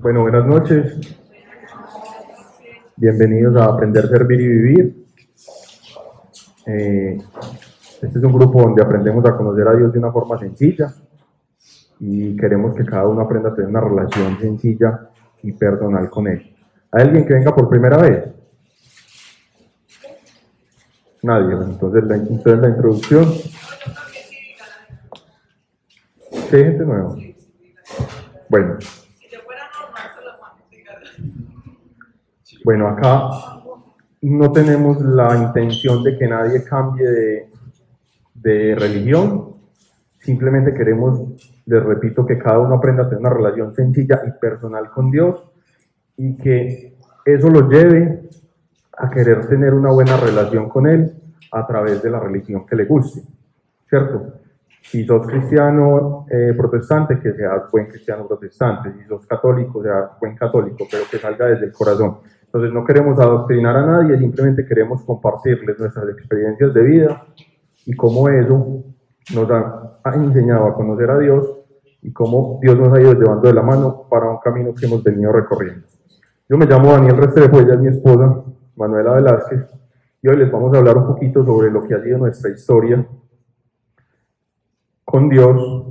Bueno, buenas noches. Bienvenidos a Aprender, Servir y Vivir. Eh, este es un grupo donde aprendemos a conocer a Dios de una forma sencilla y queremos que cada uno aprenda a tener una relación sencilla y personal con Él. ¿Hay alguien que venga por primera vez? Nadie. Entonces la, entonces la introducción. ¿Sí hay gente nueva? Bueno. Bueno, acá no tenemos la intención de que nadie cambie de, de religión. Simplemente queremos, les repito, que cada uno aprenda a tener una relación sencilla y personal con Dios y que eso lo lleve a querer tener una buena relación con Él a través de la religión que le guste, ¿cierto? Si sos cristiano eh, protestante, que seas buen cristiano protestante, si sos católico, seas buen católico, pero que salga desde el corazón. Entonces no queremos adoctrinar a nadie, simplemente queremos compartirles nuestras experiencias de vida y cómo eso nos ha, enseñado a conocer a Dios y cómo Dios nos ha ido llevando de la mano para un camino que hemos venido recorriendo. Yo me llamo Daniel Restrepo, ella es mi esposa, Manuela Velázquez, y hoy les vamos a hablar un poquito sobre lo que ha sido nuestra historia con Dios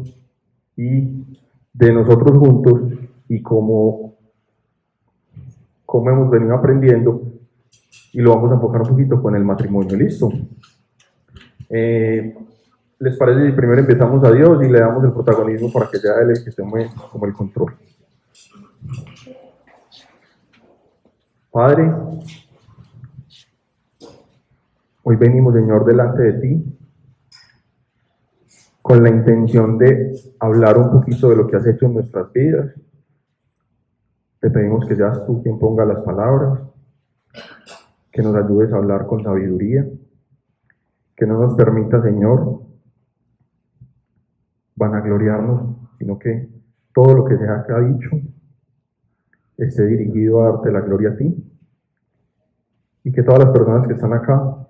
y de nosotros juntos y cómo cómo hemos venido aprendiendo y lo vamos a enfocar un poquito con el matrimonio. ¿Listo? Eh, ¿Les parece si primero empezamos a Dios y le damos el protagonismo para que sea Él el que tome como el control? Padre, hoy venimos, Señor, delante de ti con la intención de hablar un poquito de lo que has hecho en nuestras vidas. Te pedimos que seas tú quien ponga las palabras, que nos ayudes a hablar con sabiduría, que no nos permita, Señor, vanagloriarnos, sino que todo lo que se ha dicho esté dirigido a darte la gloria a ti y que todas las personas que están acá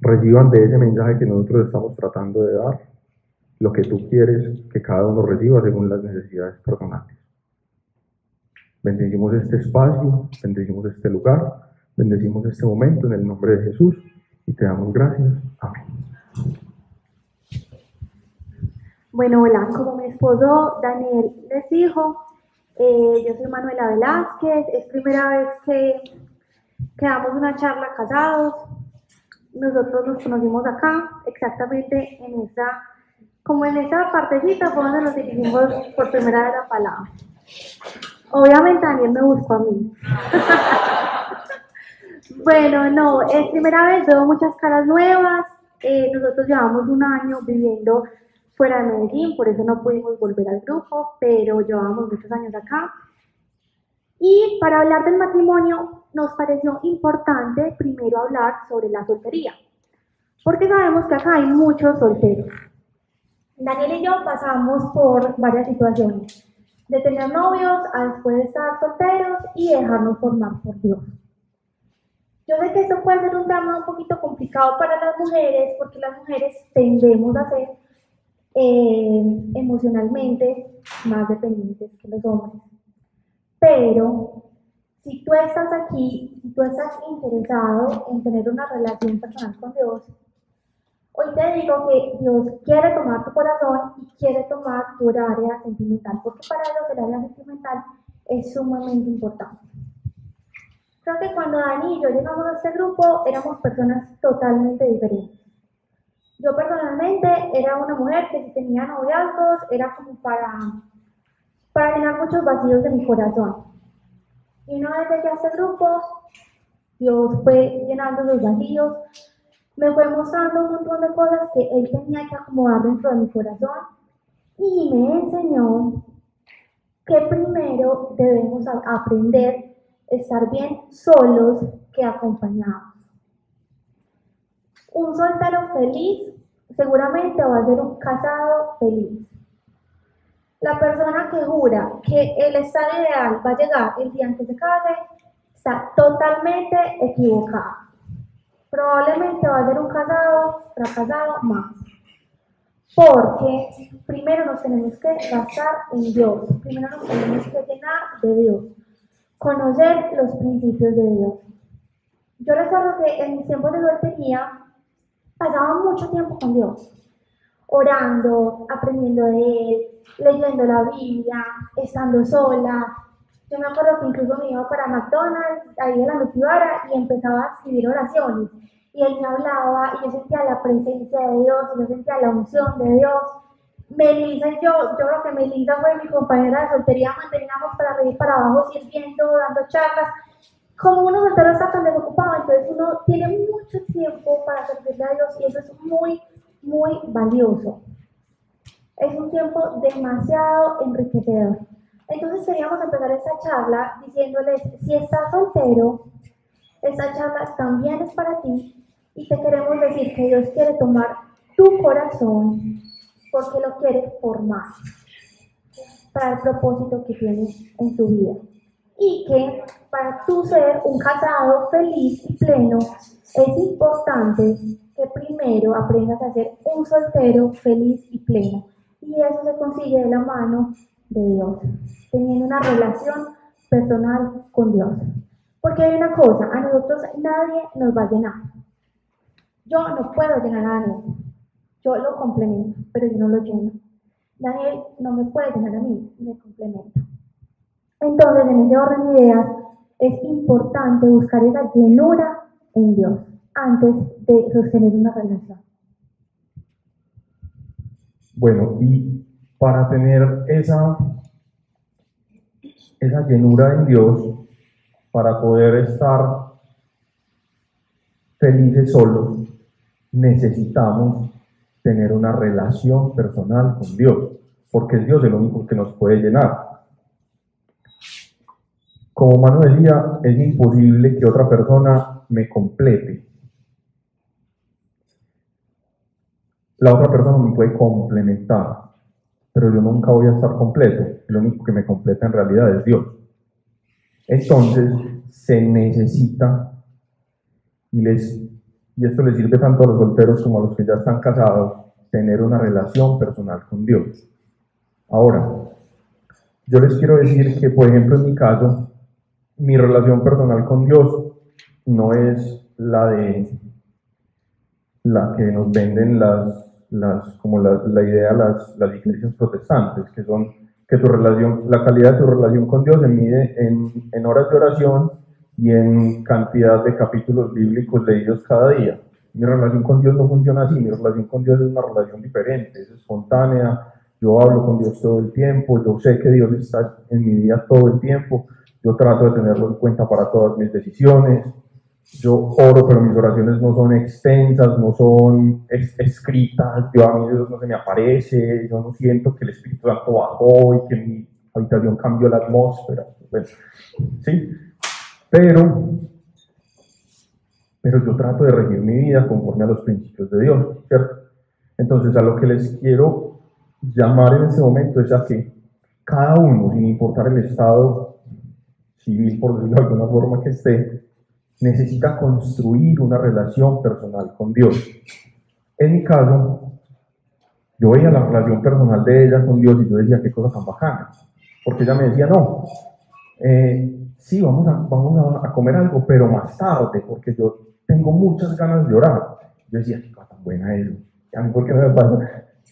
reciban de ese mensaje que nosotros estamos tratando de dar lo que tú quieres que cada uno reciba según las necesidades personales. Bendecimos este espacio, bendecimos este lugar, bendecimos este momento en el nombre de Jesús y te damos gracias. Amén. Bueno, hola, como mi esposo Daniel les dijo, eh, yo soy Manuela Velázquez, es primera vez que, que damos una charla casados. Nosotros nos conocimos acá, exactamente en esta, como en esta partecita fue donde nos dirigimos por primera vez la palabra. Obviamente Daniel me buscó a mí. bueno, no, es primera vez, veo muchas caras nuevas. Eh, nosotros llevamos un año viviendo fuera de Medellín, por eso no pudimos volver al grupo, pero llevamos muchos años acá. Y para hablar del matrimonio, nos pareció importante primero hablar sobre la soltería, porque sabemos que acá hay muchos solteros. Daniel y yo pasamos por varias situaciones de tener novios a después de estar solteros y dejarnos formar por Dios. Yo sé que esto puede ser un tema un poquito complicado para las mujeres porque las mujeres tendemos a ser eh, emocionalmente más dependientes que los hombres. Pero si tú estás aquí, si tú estás interesado en tener una relación personal con Dios, Hoy te digo que Dios quiere tomar tu corazón y quiere tomar tu área sentimental, porque para Dios el área sentimental es sumamente importante. Creo que cuando Dani y yo llegamos a este grupo éramos personas totalmente diferentes. Yo personalmente era una mujer que si tenía noviazgos era como para, para llenar muchos vacíos de mi corazón. Y una vez llegué a este grupo, Dios fue llenando los vacíos, me fue mostrando un montón de cosas que él tenía que acomodar dentro de mi corazón y me enseñó que primero debemos aprender a estar bien solos que acompañados. Un soltero feliz seguramente va a ser un casado feliz. La persona que jura que el estado ideal va a llegar el día en que se está totalmente equivocada probablemente va a ser un casado fracasado más. Porque primero nos tenemos que basar en Dios, primero nos tenemos que llenar de Dios, conocer los principios de Dios. Yo recuerdo que en mis tiempos de soltería pasaba mucho tiempo con Dios, orando, aprendiendo de Él, leyendo la Biblia, estando sola. Yo me acuerdo que incluso me iba para McDonald's, ahí en la Nutibara, y empezaba a escribir oraciones y él me hablaba y yo sentía la presencia de Dios y yo sentía la unción de Dios. Melissa y yo, yo creo que Melissa fue mi compañera de soltería, manteníamos para y para abajo sirviendo, dando charlas. Como uno soltero está tan desocupado, entonces uno tiene mucho tiempo para servirle a Dios y eso es muy, muy valioso. Es un tiempo demasiado enriquecedor. Entonces queríamos empezar esta charla diciéndoles, si estás soltero, esta charla también es para ti y te queremos decir que Dios quiere tomar tu corazón porque lo quiere formar para el propósito que tienes en tu vida. Y que para tú ser un casado feliz y pleno, es importante que primero aprendas a ser un soltero feliz y pleno. Y eso se consigue de la mano de Dios, teniendo una relación personal con Dios. Porque hay una cosa, a nosotros nadie nos va a llenar. Yo no puedo llenar a Daniel. Yo lo complemento, pero yo no lo lleno. Daniel no me puede llenar a mí, me complemento. Entonces, en ese orden de ideas, es importante buscar esa llenura en Dios antes de sostener una relación. Bueno, y para tener esa, esa llenura en Dios, para poder estar felices solos, necesitamos tener una relación personal con Dios, porque es Dios el único que nos puede llenar. Como Manu decía, es imposible que otra persona me complete. La otra persona me puede complementar, pero yo nunca voy a estar completo. El único que me completa en realidad es Dios. Entonces, se necesita, y les y esto le sirve tanto a los solteros como a los que ya están casados, tener una relación personal con Dios. Ahora, yo les quiero decir que, por ejemplo, en mi caso, mi relación personal con Dios no es la de la que nos venden las, las como la, la idea las, las iglesias protestantes, que son que tu relación, la calidad de tu relación con Dios se mide en, en horas de oración y en cantidad de capítulos bíblicos leídos cada día. Mi relación con Dios no funciona así, mi relación con Dios es una relación diferente, es espontánea, yo hablo con Dios todo el tiempo, yo sé que Dios está en mi vida todo el tiempo, yo trato de tenerlo en cuenta para todas mis decisiones, yo oro, pero mis oraciones no son extensas, no son escritas, yo a mí Dios no se me aparece, yo no siento que el Espíritu Santo bajó y que mi habitación cambió la atmósfera. ¿sí? Pero, pero yo trato de regir mi vida conforme a los principios de Dios, ¿cierto? Entonces, a lo que les quiero llamar en ese momento es a que cada uno, sin importar el estado civil, por decirlo de alguna forma que esté, necesita construir una relación personal con Dios. En mi caso, yo veía la relación personal de ella con Dios y yo decía, qué cosa tan bacana. Porque ella me decía, no, eh, sí, vamos a, vamos a, comer algo, pero más tarde, porque yo tengo muchas ganas de orar. Yo decía, qué cosa tan buena eso. a mí, ¿por qué no me pasa?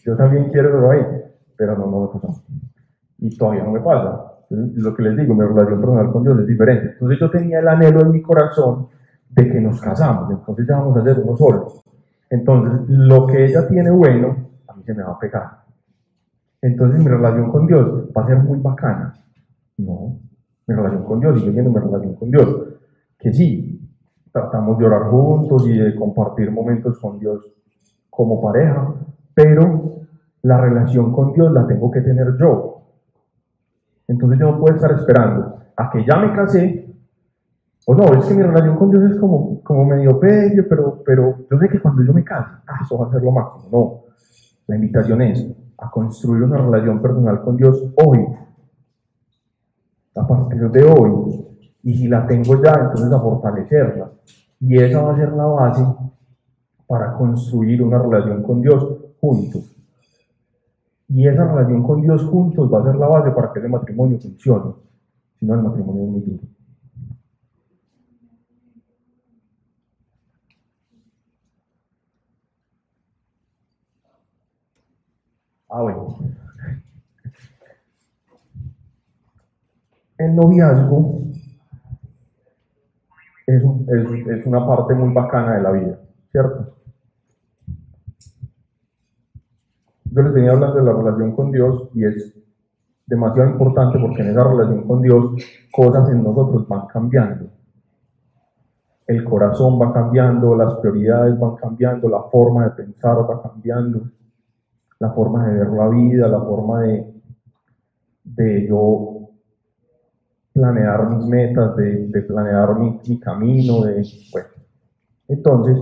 Yo también quiero orar ahí, pero no, no me pasa. Y todavía no me pasa. Lo que les digo, mi relación personal con Dios es diferente. Entonces yo tenía el anhelo en mi corazón de que nos casamos, entonces ya vamos a hacer uno solo. Entonces, lo que ella tiene bueno, a mí se me va a pegar. Entonces mi relación con Dios va a ser muy bacana. No, mi relación con Dios, sigue siendo mi relación con Dios. Que sí, tratamos de orar juntos y de compartir momentos con Dios como pareja, pero la relación con Dios la tengo que tener yo. Entonces yo no puedo estar esperando a que ya me casé, o no, es que mi relación con Dios es como, como medio pedio, pero, pero yo sé que cuando yo me case, ah, eso va a ser lo máximo. No, la invitación es a construir una relación personal con Dios hoy, a partir de hoy. Y si la tengo ya, entonces a fortalecerla. Y esa va a ser la base para construir una relación con Dios juntos. Y esa relación con Dios juntos va a ser la base para que ese matrimonio funcione. Si no, el matrimonio es muy duro. Ah, bueno. El noviazgo es, es, es, una parte muy bacana de la vida, ¿cierto? Yo les venía hablando de la relación con Dios y es demasiado importante porque en esa relación con Dios cosas en nosotros van cambiando. El corazón va cambiando, las prioridades van cambiando, la forma de pensar va cambiando la forma de ver la vida, la forma de, de yo planear mis metas, de, planear mi, camino, de, bueno. Entonces,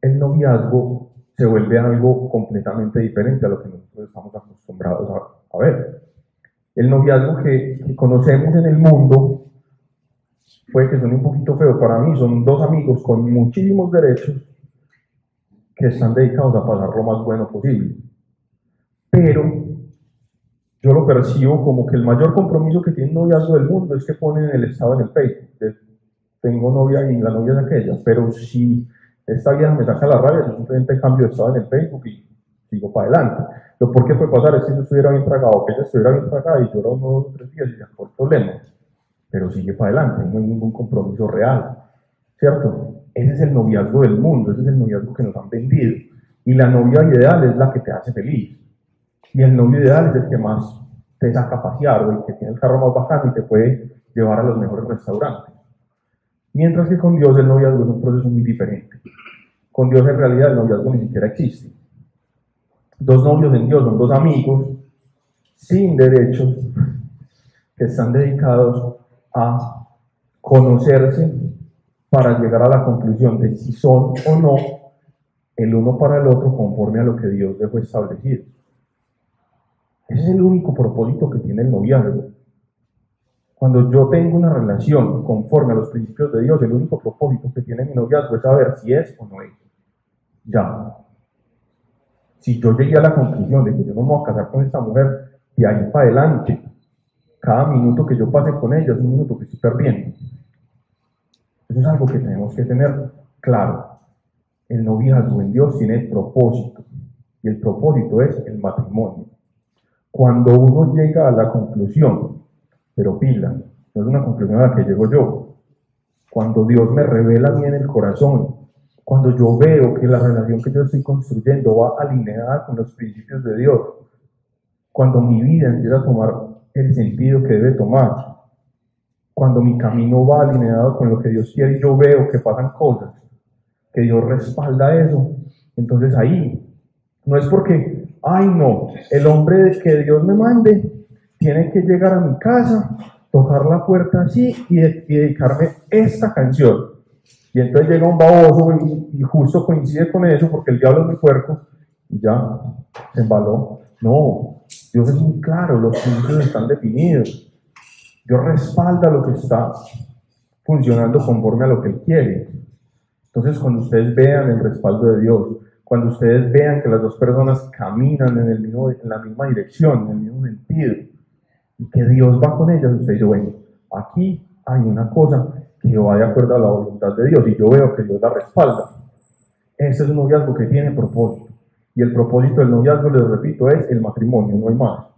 el noviazgo se vuelve algo completamente diferente a lo que nosotros estamos acostumbrados a, ver. El noviazgo que, que, conocemos en el mundo, puede que suene un poquito feo para mí, son dos amigos con muchísimos derechos que están dedicados a pasar lo más bueno posible. Pero yo lo percibo como que el mayor compromiso que tiene un noviazgo del mundo es que ponen el estado en el Facebook. tengo novia y la novia es aquella. Pero si esta vieja me saca la rabia, yo simplemente cambio de estado en el Facebook y sigo para adelante. Lo por qué puede pasar es que yo estuviera bien tragado, que ella estuviera bien tragada y llora unos dos tres días y ya por problema. Pero sigue para adelante, no hay ningún compromiso real. ¿Cierto? Ese es el noviazgo del mundo, ese es el noviazgo que nos han vendido. Y la novia ideal es la que te hace feliz. Y el novio ideal es el que más te saca a pasear el que tiene el carro más bajado y te puede llevar a los mejores restaurantes. Mientras que con Dios el noviazgo es un proceso muy diferente. Con Dios en realidad el noviazgo ni siquiera existe. Dos novios en Dios son dos amigos sin derechos que están dedicados a conocerse para llegar a la conclusión de si son o no el uno para el otro conforme a lo que Dios dejó establecido. Ese es el único propósito que tiene el noviazgo. Cuando yo tengo una relación conforme a los principios de Dios, el único propósito que tiene mi noviazgo es saber si es o no es. Ya. Si yo llegué a la conclusión de que yo no me voy a casar con esta mujer, y ahí para adelante, cada minuto que yo pase con ella es un minuto que estoy perdiendo. Eso es algo que tenemos que tener claro. El noviazgo en Dios tiene propósito y el propósito es el matrimonio. Cuando uno llega a la conclusión, pero pila, no es una conclusión a la que llego yo, cuando Dios me revela a mí en el corazón, cuando yo veo que la relación que yo estoy construyendo va alineada con los principios de Dios, cuando mi vida empieza a tomar el sentido que debe tomar, cuando mi camino va alineado con lo que Dios quiere yo veo que pasan cosas, que Dios respalda eso, entonces ahí no es porque, ay no, el hombre que Dios me mande tiene que llegar a mi casa, tocar la puerta así y, dedicarme esta canción. Y entonces llega un baboso y, y, justo coincide con eso porque el diablo es muy puerco y ya se embaló. No, Dios es muy claro, los principios están definidos. Dios respalda lo que está funcionando conforme a lo que Él quiere. Entonces, cuando ustedes vean el respaldo de Dios, cuando ustedes vean que las dos personas caminan en, el mismo, en la misma dirección, en el mismo sentido, y que Dios va con ellas, ustedes dicen, bueno, aquí hay una cosa que va de acuerdo a la voluntad de Dios, y yo veo que Dios la respalda. Ese es un noviazgo que tiene propósito. Y el propósito del noviazgo, les repito, es el matrimonio, no hay más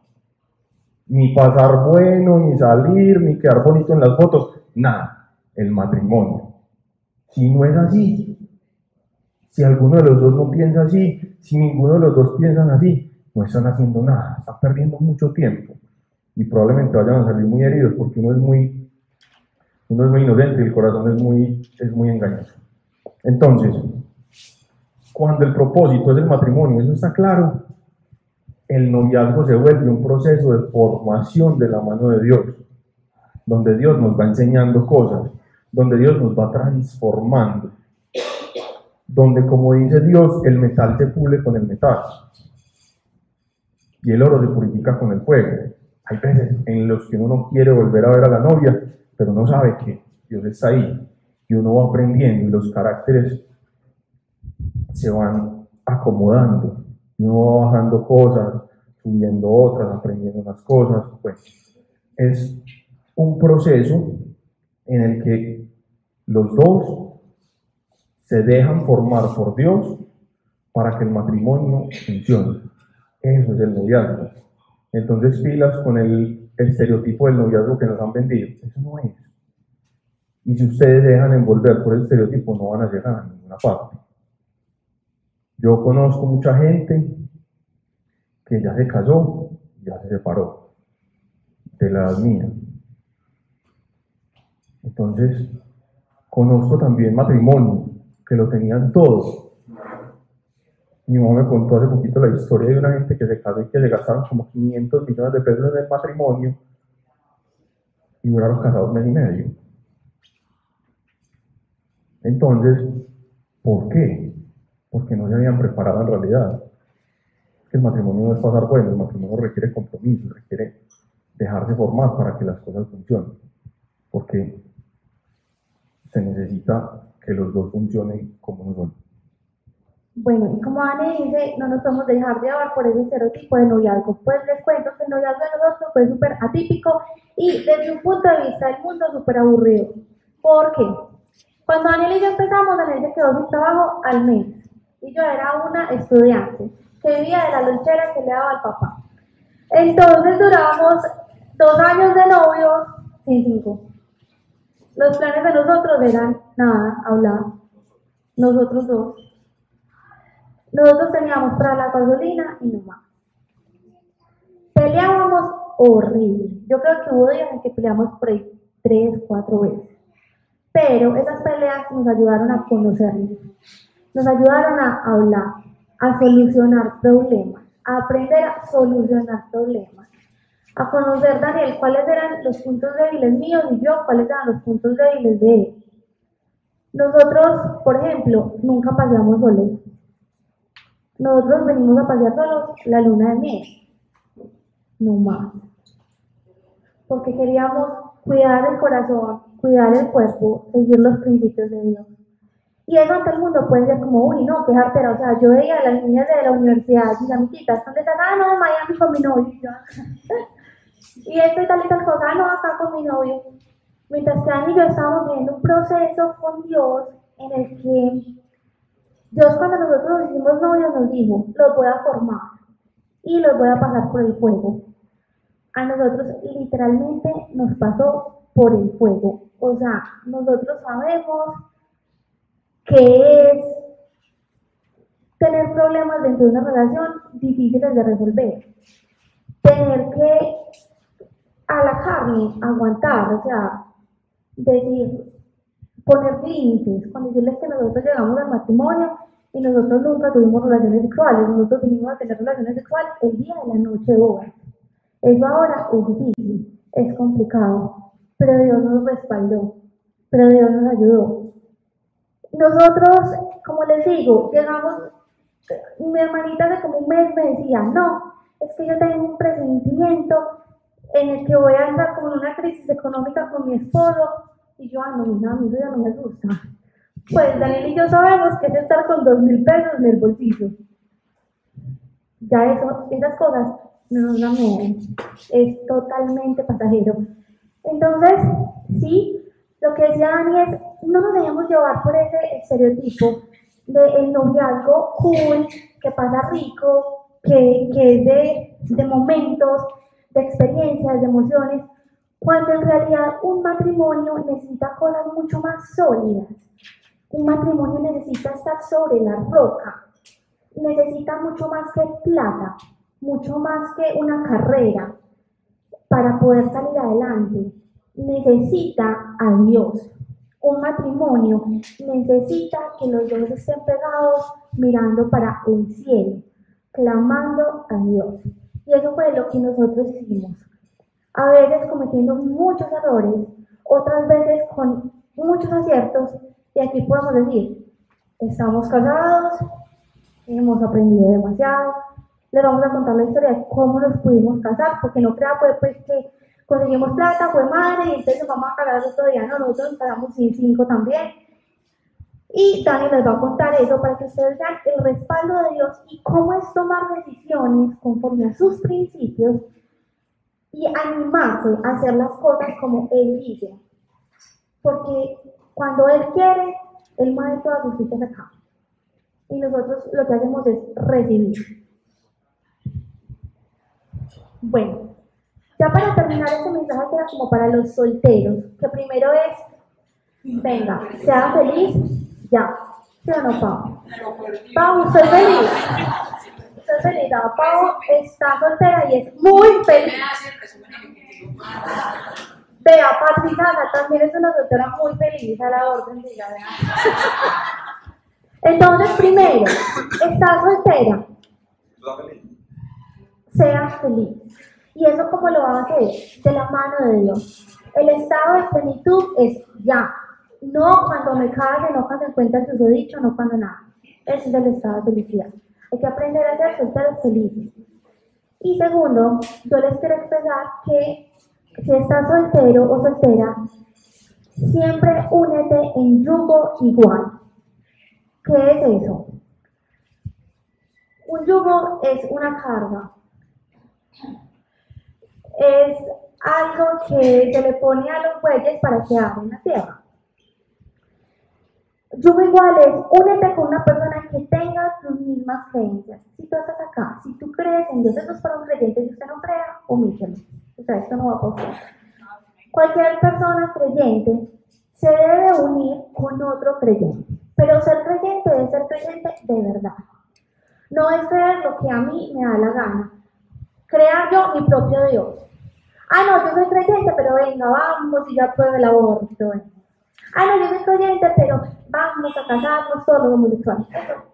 ni pasar bueno, ni salir, ni quedar bonito en las fotos, nada, el matrimonio. Si no es así, si alguno de los dos no piensa así, si ninguno de los dos piensan así, no están haciendo nada, están perdiendo mucho tiempo y probablemente vayan a salir muy heridos porque uno es muy, uno es muy inocente y el corazón es muy, es muy engañoso. Entonces, cuando el propósito es el matrimonio, eso está claro, el noviazgo se vuelve un proceso de formación de la mano de Dios, donde Dios nos va enseñando cosas, donde Dios nos va transformando, donde como dice Dios, el metal se pule con el metal y el oro se purifica con el fuego. Hay veces en los que uno no quiere volver a ver a la novia, pero no sabe que Dios está ahí y uno va aprendiendo y los caracteres se van acomodando uno va bajando cosas, subiendo otras, aprendiendo unas cosas, pues es un proceso en el que los dos se dejan formar por Dios para que el matrimonio funcione. Eso es el noviazgo. Entonces pilas con el, estereotipo del noviazgo que nos han vendido. Eso no es. Y si ustedes dejan envolver por el estereotipo, no van a llegar a ninguna parte. Yo conozco mucha gente que ya se casó, ya se separó de la mía. Entonces, conozco también matrimonio, que lo tenían todo. Mi mamá me contó hace poquito la historia de una gente que se casó y que le gastaron como 500 millones de pesos en el matrimonio y duraron casados mes y medio. Entonces, ¿por qué? Porque no se habían preparado en realidad. el matrimonio no es pasar bueno, el matrimonio requiere compromiso, requiere dejarse formar para que las cosas funcionen. Porque se necesita que los dos funcionen como uno solo. Bueno, y como Anne dice, no nos podemos dejar llevar por ese estereotipo de noviazgo. Pues les cuento que el noviazgo de nosotros fue súper atípico y desde un punto de vista del mundo súper aburrido. ¿Por qué? Cuando Daniel y yo empezamos, Daniel se quedó sin trabajo al mes. Y yo era una estudiante que vivía de la lonchera que le daba al papá. Entonces duramos dos años de novios sin cinco. Los planes de nosotros eran nada, hablar. Nosotros dos. Nosotros teníamos para la gasolina y no más. Peleábamos horrible. Yo creo que hubo días en que peleamos por ahí tres, cuatro veces. Pero esas peleas nos ayudaron a conocernos, nos ayudaron a hablar, a solucionar problemas, a aprender a solucionar problemas, a conocer, Daniel, cuáles eran los puntos débiles míos y yo, cuáles eran los puntos débiles de él. Nosotros, por ejemplo, nunca paseamos solos. Nosotros venimos a pasear solos la luna de miel. No más. Porque queríamos cuidar el corazón, cuidar el cuerpo, seguir los principios de Dios. Y eso ante el mundo puede ser como, uy, no, qué jartera. O sea, yo veía a las niñas de la universidad, mis amiguitas, ¿dónde están? Ah, no, Miami con mi novio. Y, esto y tal y tal cosa, ah, no, acá con mi novio. Mientras que Ani y yo estábamos viviendo un proceso con Dios en el que Dios cuando nosotros nos hicimos novios nos dijo, los voy a formar y los voy a pasar por el fuego. A nosotros literalmente nos pasó por el fuego. O sea, nosotros sabemos que es tener problemas dentro de una relación difíciles de resolver. Tener que a la carne aguantar, o sea, decir, poner límites, con decirles que nosotros llegamos al matrimonio y nosotros nunca tuvimos relaciones sexuales, nosotros vinimos a tener relaciones sexuales el día de la noche horas. Eso ahora es difícil, es complicado, pero Dios nos respaldó, pero Dios nos ayudó. Nosotros, como les digo, llegamos, mi hermanita de como un mes me decía, no, es que yo tengo un presentimiento en el que voy a entrar como en una crisis económica con mi esposo, y yo, ah, no, mira, a mí ya no me asusta. Pues Daniel y yo sabemos que es estar con dos mil pesos en el bolsillo. Ya eso, esas cosas no nos dan es totalmente pasajero. Entonces, sí, lo que decía Dani es, no nos dejemos llevar por ese estereotipo del el noviazgo cool, que pasa rico, que, que es de, de momentos, de experiencias, de emociones, cuando en realidad un matrimonio necesita cosas mucho más sólidas. Un matrimonio necesita estar sobre la roca, necesita mucho más que plata, mucho más que una carrera, para poder salir adelante, necesita a Dios. Un matrimonio necesita que los dos estén pegados mirando para el cielo, clamando a Dios. Y eso fue lo que nosotros hicimos. A veces cometiendo muchos errores, otras veces con muchos aciertos, y aquí podemos decir, estamos casados, hemos aprendido demasiado, les vamos a contar la historia de cómo nos pudimos casar, porque no crea pues, pues que conseguimos plata, fue madre, y entonces vamos a cagar otro día. No, nosotros pagamos sin cinco también. Y Dani les va a contar eso para que ustedes vean el respaldo de Dios y cómo es tomar decisiones conforme a sus principios y animarse a hacer las cosas como Él dice. Porque cuando Él quiere, Él mueve todas sus fichas acá. Y nosotros lo que hacemos es recibir. Bueno, ya para terminar este mensaje que era como para los solteros, que primero es, venga, sea feliz, ya. ¿Sí o no, Pau? Pau, soy feliz. Soy feliz. No, Pau está soltera y es muy feliz. Vea, Patricia también es una soltera muy feliz a la orden, diga, Entonces, primero, está soltera. Sea feliz. ¿Y eso cómo lo va a hacer? De la mano de Dios. El estado de plenitud es ya. No cuando me case, no cuando encuentre su dicho, no cuando nada. Ese es el estado de felicidad. Hay que aprender a ser solteros felices. Y segundo, yo les quiero expresar que si estás soltero o soltera, siempre únete en yugo igual. ¿Qué es eso? Un yugo es una carga. Es algo que se le pone a los bueyes para que hagan la tierra. Yugo igual es únete con una persona que tenga tus mismas creencias. Si tú estás acá, si tú crees en Dios, eso es para un creyente, si usted no crea, omítelo. Esto no va a pasar. Cualquier persona creyente se debe unir con otro creyente. Pero ser creyente es ser creyente de verdad. No es creer lo que a mí me da la gana. Crear yo mi propio Dios. Ah, no, yo soy creyente, pero venga, vamos y yo apruebo el aborto. Ah, no, yo soy creyente, pero vamos a casarnos todos los homosexuales.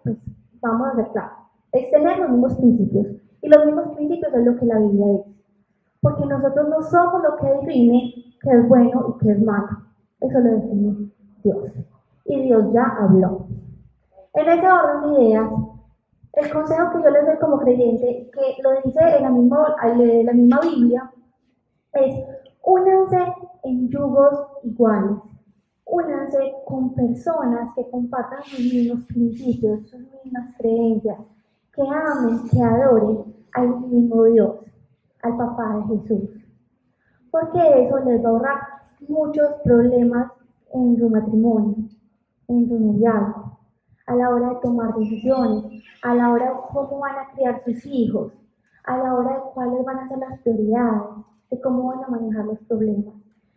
Pues, vamos a ser claros. Es tener los mismos principios. Y los mismos principios es lo que la Biblia dice. Porque nosotros no somos lo que define que es bueno y que es malo. Eso lo define Dios. Y Dios ya habló. En ese orden de ideas, el consejo que yo les doy como creyente, que lo dice en la misma, en la misma Biblia, es únanse en yugos iguales. Únanse con personas que compartan sus mismos principios, sus mismas creencias, que amen, que adoren al mismo Dios al papá de Jesús. Porque eso les va a ahorrar muchos problemas en su matrimonio, en su noviazgo, a la hora de tomar decisiones, a la hora de cómo van a criar sus hijos, a la hora de cuáles van a ser las prioridades, de cómo van a manejar los problemas.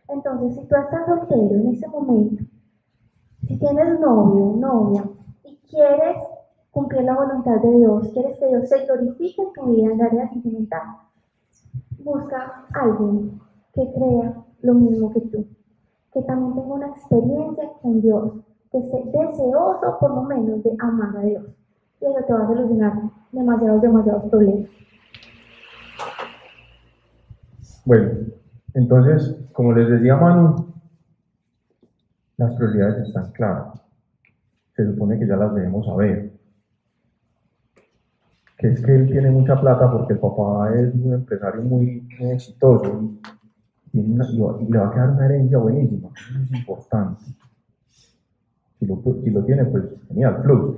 Entonces, si tú estás soltero en ese momento, si tienes novio o novia y quieres cumplir la voluntad de Dios, quieres que Dios se glorifique en tu vida en la área sentimental, busca a alguien que crea lo mismo que tú, que también tenga una experiencia con Dios, que esté deseoso por lo menos de amar a Dios. Y eso te va a solucionar demasiados, demasiados problemas. Bueno, entonces, como les decía Manu, las prioridades están claras. Se supone que ya las debemos saber que es que él tiene mucha plata porque el papá es un empresario muy, exitoso y, le va a quedar una herencia buenísima. Es importante. Si lo, tiene, pues genial, plus.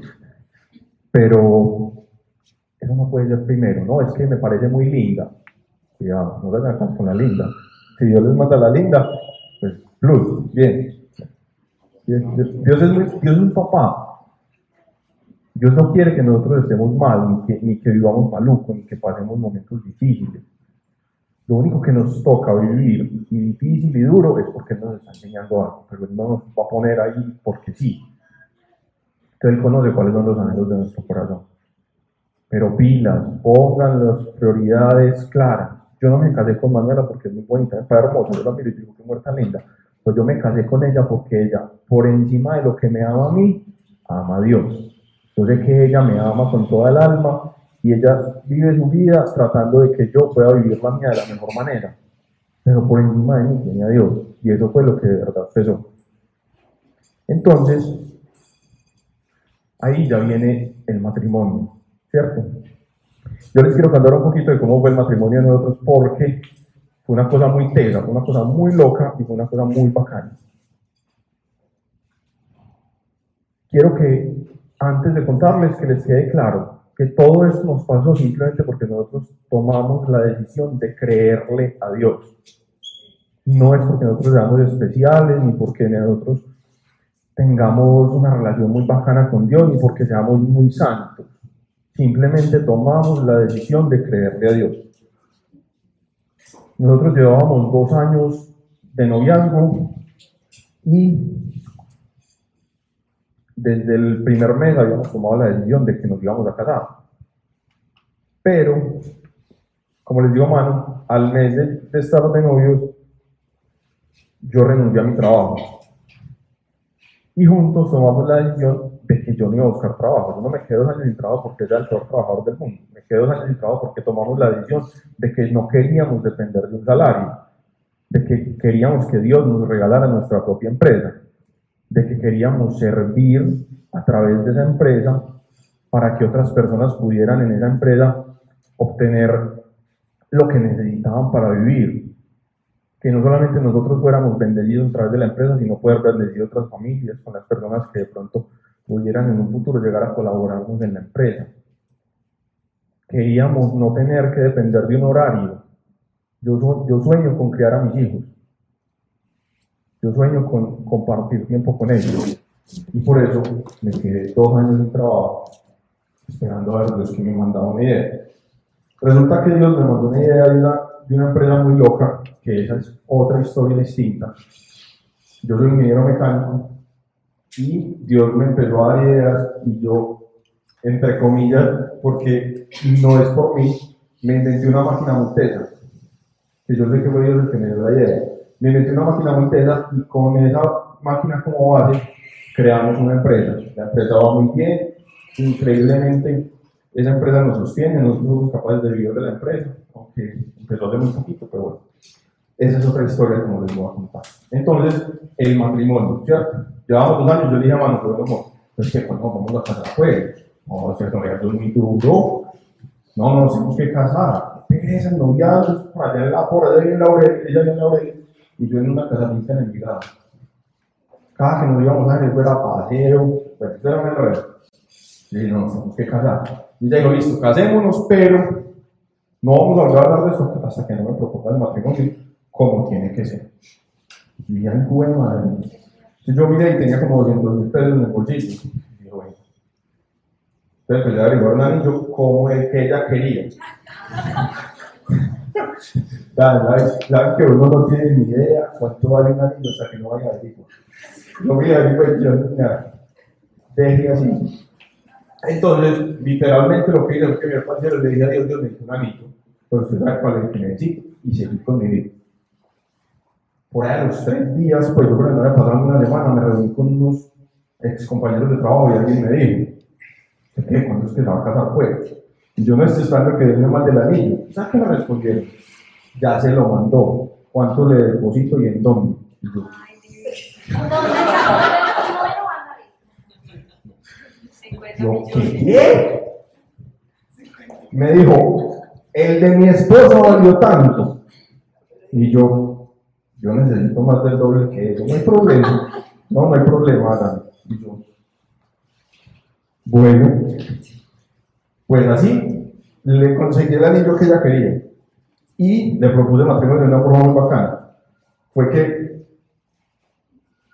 Pero eso no puede ser primero, ¿no? Es que me parece muy linda. Cuidado, no se hagan con la linda. Si Dios les manda la linda, pues plus, bien. Dios es, muy, Dios es un papá, Dios no quiere que nosotros estemos mal, ni que, ni que vivamos maluco, ni que pasemos momentos difíciles. Lo único que nos toca vivir, y difícil y duro, es porque nos está enseñando algo, pero Él no nos va a poner ahí porque sí. Entonces Él conoce cuáles son los anhelos de nuestro corazón. Pero pilas, pongan las prioridades claras. Yo no me casé con Manuela porque es muy bonita, está hermosa, yo la miro y digo que muerta linda. Pues yo me casé con ella porque ella, por encima de lo que me ama a mí, ama a Dios. Yo sé que ella me ama con toda el alma y ella vive su vida tratando de que yo pueda vivir la mía de la mejor manera. Pero por encima de mí tiene a Dios. Y eso fue lo que de verdad pesó. Entonces, ahí ya viene el matrimonio, ¿cierto? Yo les quiero contar un poquito de cómo fue el matrimonio de nosotros porque fue una cosa muy tesa, fue una cosa muy loca y fue una cosa muy bacana. quiero que antes de contarles que les quede claro que todo esto nos pasó simplemente porque nosotros tomamos la decisión de creerle a Dios. No es porque nosotros seamos especiales, ni porque nosotros tengamos una relación muy bacana con Dios, ni porque seamos muy santos. Simplemente tomamos la decisión de creerle a Dios. Nosotros llevábamos dos años de noviazgo y desde el primer mes habíamos tomado la decisión de que nos íbamos a casar. Pero, como les digo, mano, al mes de, estar de novios, yo renuncié a mi trabajo. Y juntos tomamos la decisión de que yo no iba a buscar trabajo. Yo no me quedo dos años sin trabajo porque era el peor trabajador del mundo. Me quedo dos años sin trabajo porque tomamos la decisión de que no queríamos depender de un salario, de que queríamos que Dios nos regalara nuestra propia empresa de que queríamos servir a través de esa empresa para que otras personas pudieran en esa empresa obtener lo que necesitaban para vivir. Que no solamente nosotros fuéramos bendecidos a través de la empresa, sino poder bendecir otras familias con las personas que de pronto pudieran en un futuro llegar a colaborarnos en la empresa. Queríamos no tener que depender de un horario. Yo, yo sueño con criar a mis hijos yo sueño con compartir tiempo con ellos. Y por eso me quedé dos años en trabajo, esperando a ver Dios que me mandaba una idea. Resulta que Dios me mandó una idea de una, de una empresa muy loca, que esa es otra historia distinta. Yo soy ingeniero mecánico y Dios me empezó a dar ideas y yo, entre comillas, porque no es por mí, me inventé una máquina multesa, que yo sé que fue Dios el que me dio la idea me metí una máquina muy tesa y con esa máquina como base creamos una empresa. La empresa va muy bien, increíblemente esa empresa nos sostiene, nosotros somos capaces de vivir de la empresa, aunque empezó hace muy poquito, pero bueno. Esa es otra historia como les voy a contar. Entonces, el matrimonio, ¿cierto? Llevamos dos años, yo le dije a Manu, pero no, es que cuando vamos a casar pues, no, cierto, es muy duro, no, nos tenemos que casar, pereza, el noviazgo, por allá, la, por allá viene Laurel, ella viene Laurel, y yo en una casamienta en el Migrado. Cada que nos íbamos a ver, fuera paseo, pues eso era un. Y no, tenemos que casar. Y ya digo, listo, casémonos, pero no vamos a hablar de eso hasta que no me proponga el matrimonio como tiene que ser. Y ya el joven madre. Yo miré y tenía como 200 mil pesos en el bolsillo. Y yo, bueno. Entonces pues le averiguar un anillo como el que ella quería. Claro, que uno no tiene ni idea cuánto vale un anillo hasta que no vaya a tipo. No voy a ver, pues yo, nada, deje así. Entonces, literalmente lo que hice es que mi hermano le dije a Dios, Dios necesito un anillo, pero usted sabe cuál es el que necesito, y seguí con mi vida. Por ahí a los tres días, pues yo creo que no había pasado una semana, me reuní con unos ex compañeros de trabajo y alguien me dijo, ¿qué? ¿Cuándo es que se va a casar? Pues, yo no estoy esperando que den mal del anillo. ¿Sabes qué me respondieron? Ya se lo mandó. ¿Cuánto le deposito y en dónde? yo, ¿qué? Me dijo, el de mi esposa valió tanto. Y yo, yo necesito más del doble que eso. No hay problema. No, no hay problema, Y yo, bueno, pues así le conseguí el anillo que ella quería y le propuse matrimonio de una forma muy bacana. Fue que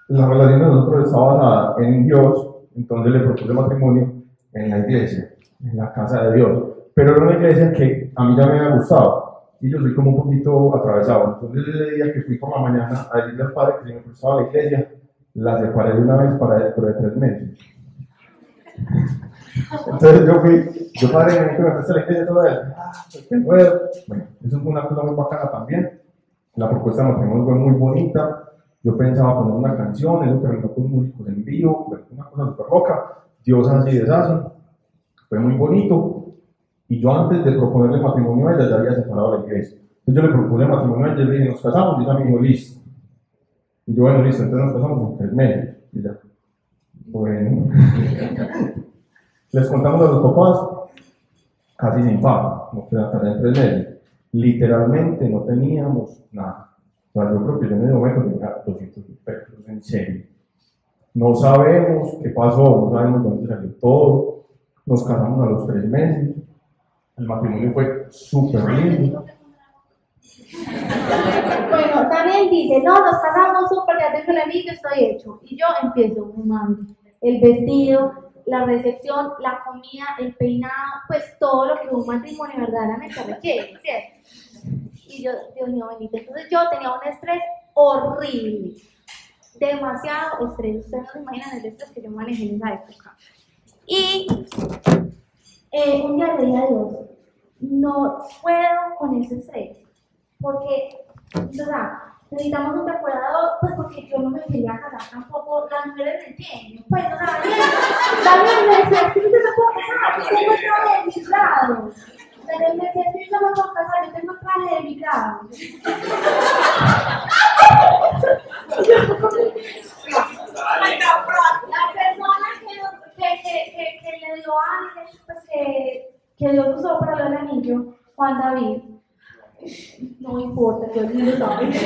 la relación de nosotros estaba basada en Dios, entonces le propuse matrimonio en la iglesia, en la casa de Dios. Pero era una iglesia que a mí ya me había gustado y yo soy como un poquito atravesado. Entonces ese día que fui por la mañana a decirle al padre que se me gustaba la iglesia, la separé de una vez para dentro de tres meses. Entonces yo fui, yo padre, me me ofrece la iglesia toda él. Ah, pues bueno. Eso fue una cosa muy bacana también. La propuesta de matrimonio fue muy bonita. Yo pensaba poner una canción, eso terminó con músicos en vivo, una cosa súper loca. Dios hace y deshace. Fue muy bonito. Y yo antes de proponerle matrimonio a ella ya había separado la iglesia. Entonces yo le propuse matrimonio a ella y le dije, nos casamos, y ella me dijo, listo. Y yo, bueno, listo, entonces nos casamos en tres meses. Y ya, bueno. Les contamos a los papás, casi sin pago, nos queda casi en tres meses. Literalmente no teníamos nada. O sea, yo creo que yo en ese momento tenía 200 mil pesos en serio. No sabemos qué pasó, no sabemos dónde salió todo. Nos casamos a los tres meses. El matrimonio fue súper lindo. Bueno, también dice, no, nos casamos súper, ya tengo el anillo, estoy hecho. Y yo empiezo, mami, el vestido, la recepción, la comida, el peinado, pues todo lo que un matrimonio verdaderamente requiere, ¿cierto? Y yo, Dios mío bendito, entonces yo tenía un estrés horrible, demasiado estrés, ustedes no se imaginan el estrés que yo manejé en esa época. Y eh, un día le dije a Dios, no puedo con ese estrés, porque, o sea, necesitamos un decorador, pues porque yo no me quería casar tampoco, las mujeres me entienden, pues, o sea, Daniel me decía, que no puedo casar, tengo traje de mi grado. Daniel me decía, que no me puedo casar, yo tengo traje de mi grado. La persona que, que, que, que, le dio ángeles, pues que, que Dios usó para el anillo, Juan David, no importa, yo lo sabe.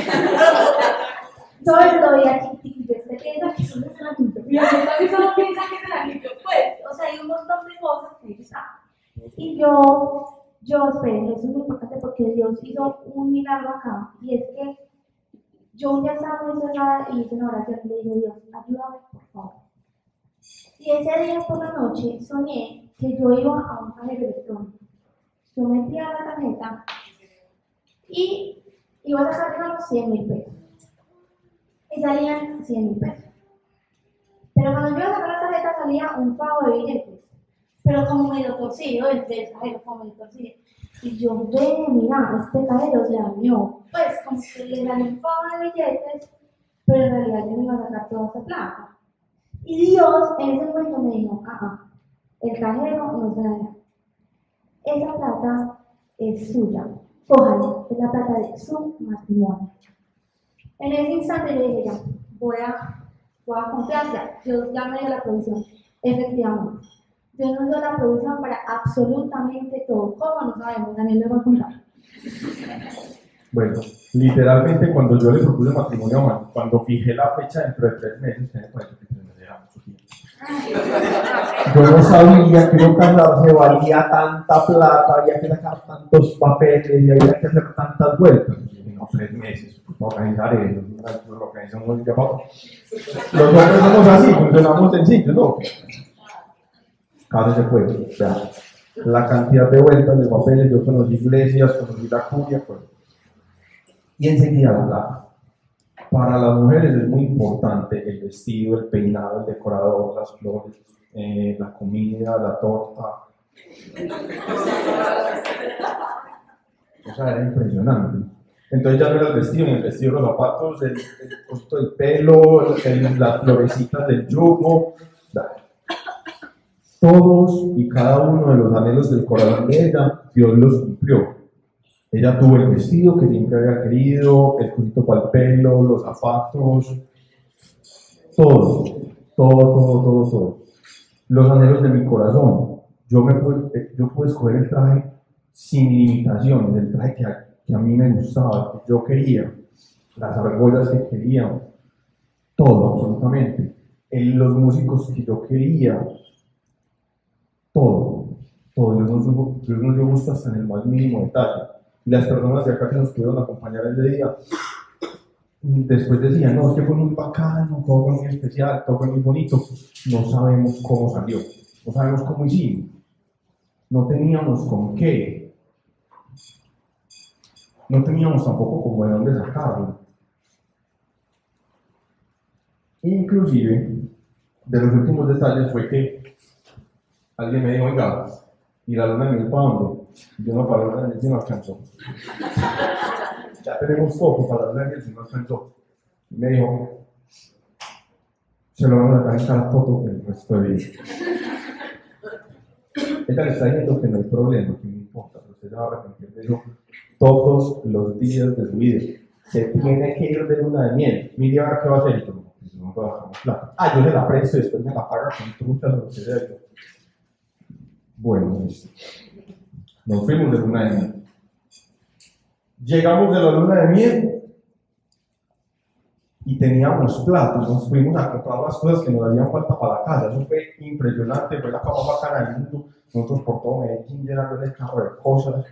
Yo estoy aquí, yo estoy viendo que son anillo. Y gente también solo piensa que es pues. O sea, hay un montón de cosas que ellos saben. Y yo, yo espero, eso es muy importante porque Dios hizo un milagro acá. Y es que yo un día estaba muy cerrada y hice una oración y le dije, Dios, ayúdame, por favor. Y ese día por la noche soñé que yo iba a un cajero electrónico. Yo metía la tarjeta y iba a sacar, digamos, 100 mil pesos. Y salían 100 mil pesos. Pero cuando yo iba a sacar la tarjeta salía un pago de billetes. Pero como medio torcido, el del cajero como medio torcido. Y yo, ve, mira, este cajero se dañó. Pues como que le salió un pago de billetes, pero en realidad yo no iba a sacar toda esa plata. Y Dios en ese momento me dijo, ah, ah, el cajero no se dañó. Esa plata es suya. Cójala, es la plata de su matrimonio. En ese instante yo dije, voy a, voy a confiar, ya, Dios ya me la provisión. Efectivamente, Dios nos dio la provisión para absolutamente todo. ¿Cómo no sabemos? Daniel le va a contar. Bueno, literalmente cuando yo le propuse matrimonio a cuando fijé la fecha dentro de tres meses, que me parece que tres meses era mucho tiempo. Yo no sabía que no casarse valía tanta plata, había que sacar tantos papeles y había que hacer tantas vueltas. No, tres meses, pues, organizar eso, lo organizamos un otro. Los somos así, funcionamos sencillos, ¿no? Casi se puede. La cantidad de vueltas de papeles, yo conocí iglesias, conocí la curia, pues. Y enseguida la. Para las mujeres es muy importante el vestido, el peinado, el decorador, las flores, eh, la comida, la torta. O sea, era impresionante. Entonces ya no era el vestido, el vestido, los zapatos, el, cosito del pelo, el- las florecitas del yugo. Todos y cada uno de los anhelos del corazón de ella, Dios los cumplió. Ella tuvo el vestido que siempre había querido, el cosito para el pelo, los zapatos, todo, todo, todo, todo, todo. Los anhelos de mi corazón. Yo, me pude, eh, yo pude escoger el traje sin limitaciones, el traje que a, que a mí me gustaba, que yo quería, las argollas que quería, todo, absolutamente. En los músicos que yo quería, todo, todo. Dios Dios nos dio gusto hasta en el más mínimo detalle. Las personas de acá que nos pudieron acompañar ese día, después decían, no, es que fue muy bacano, todo fue muy especial, todo fue muy bonito. No sabemos cómo salió, no sabemos cómo hicimos. No teníamos con qué. No teníamos tampoco como de dónde sacarlo. Inclusive, de los últimos detalles fue que alguien me dijo, oiga, ¿y la luna de dónde? Y Yo no, para la si no alcanzó. ya tenemos poco para de miel si no alcanzó. Y me dijo, se lo vamos a en cada foto el resto de vida. Ella le está diciendo que no hay problema, que no importa, pero usted va a arrepentir de eso todos los días de su vida. Se tiene que ir de luna de miel. Mire ahora qué va a hacer. Y yo, pues no puedo bajar plata. Ah, yo se la presto y después me la paga con trucas o lo que sea. Y Bueno, listo. Nos fuimos de luna de miel. Llegamos de la luna de miel y teníamos platos, nos fuimos a comprar las cosas que nos hacían falta para la casa. Eso fue impresionante, fue la cama bacana del mundo. Nosotros por todo Medellín llenando el carro de cosas,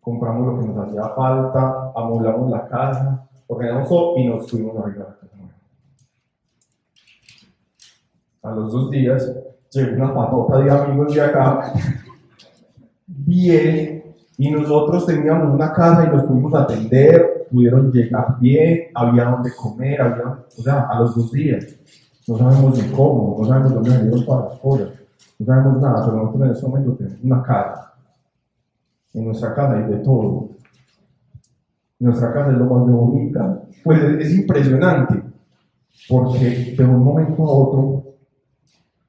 compramos lo que nos hacía falta, amoblamos la casa, ordenamos todo y nos fuimos a vivir a la casa. A los dos días llegó una patota de amigos de acá, bien, y nosotros teníamos una casa y nos pudimos atender, pudieron llegar bien, había donde comer, había, o sea, a los dos días. No sabemos ni cómo, no sabemos dónde salieron para las cosas, no sabemos nada, pero nosotros en este momento tenemos una casa. En nuestra casa hay de todo. Nuestra casa es lo más bonita. Pues es, es impresionante, porque de un momento a otro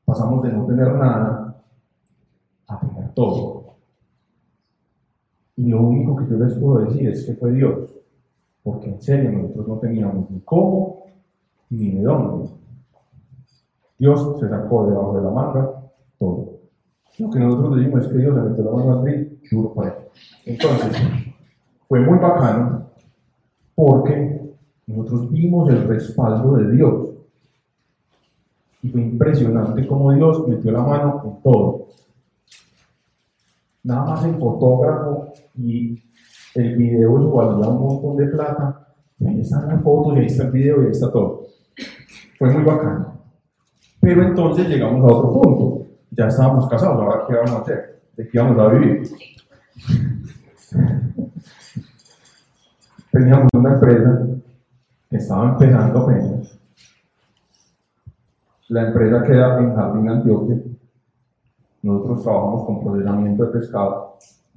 pasamos de no tener nada a tener todo. Y lo único que yo les puedo decir es que fue Dios. Porque en serio nosotros no teníamos ni cómo ni de dónde. Dios se sacó debajo de la manga todo. Lo que nosotros decimos es que Dios se metió la mano al río, juro por él. Entonces, fue muy bacano porque nosotros vimos el respaldo de Dios. Y fue impresionante cómo Dios metió la mano en todo nada más el fotógrafo y el video eso valía un montón de plata. Y ahí están las fotos, y ahí está el video, y ahí está todo. Fue muy bacano. Pero entonces llegamos a otro punto. Ya estábamos casados, ahora qué vamos a hacer? ¿De qué vamos a vivir? Teníamos una empresa que estaba empezando apenas. La empresa queda en Jardín Antioquia nosotros trabajamos con procesamiento de pescado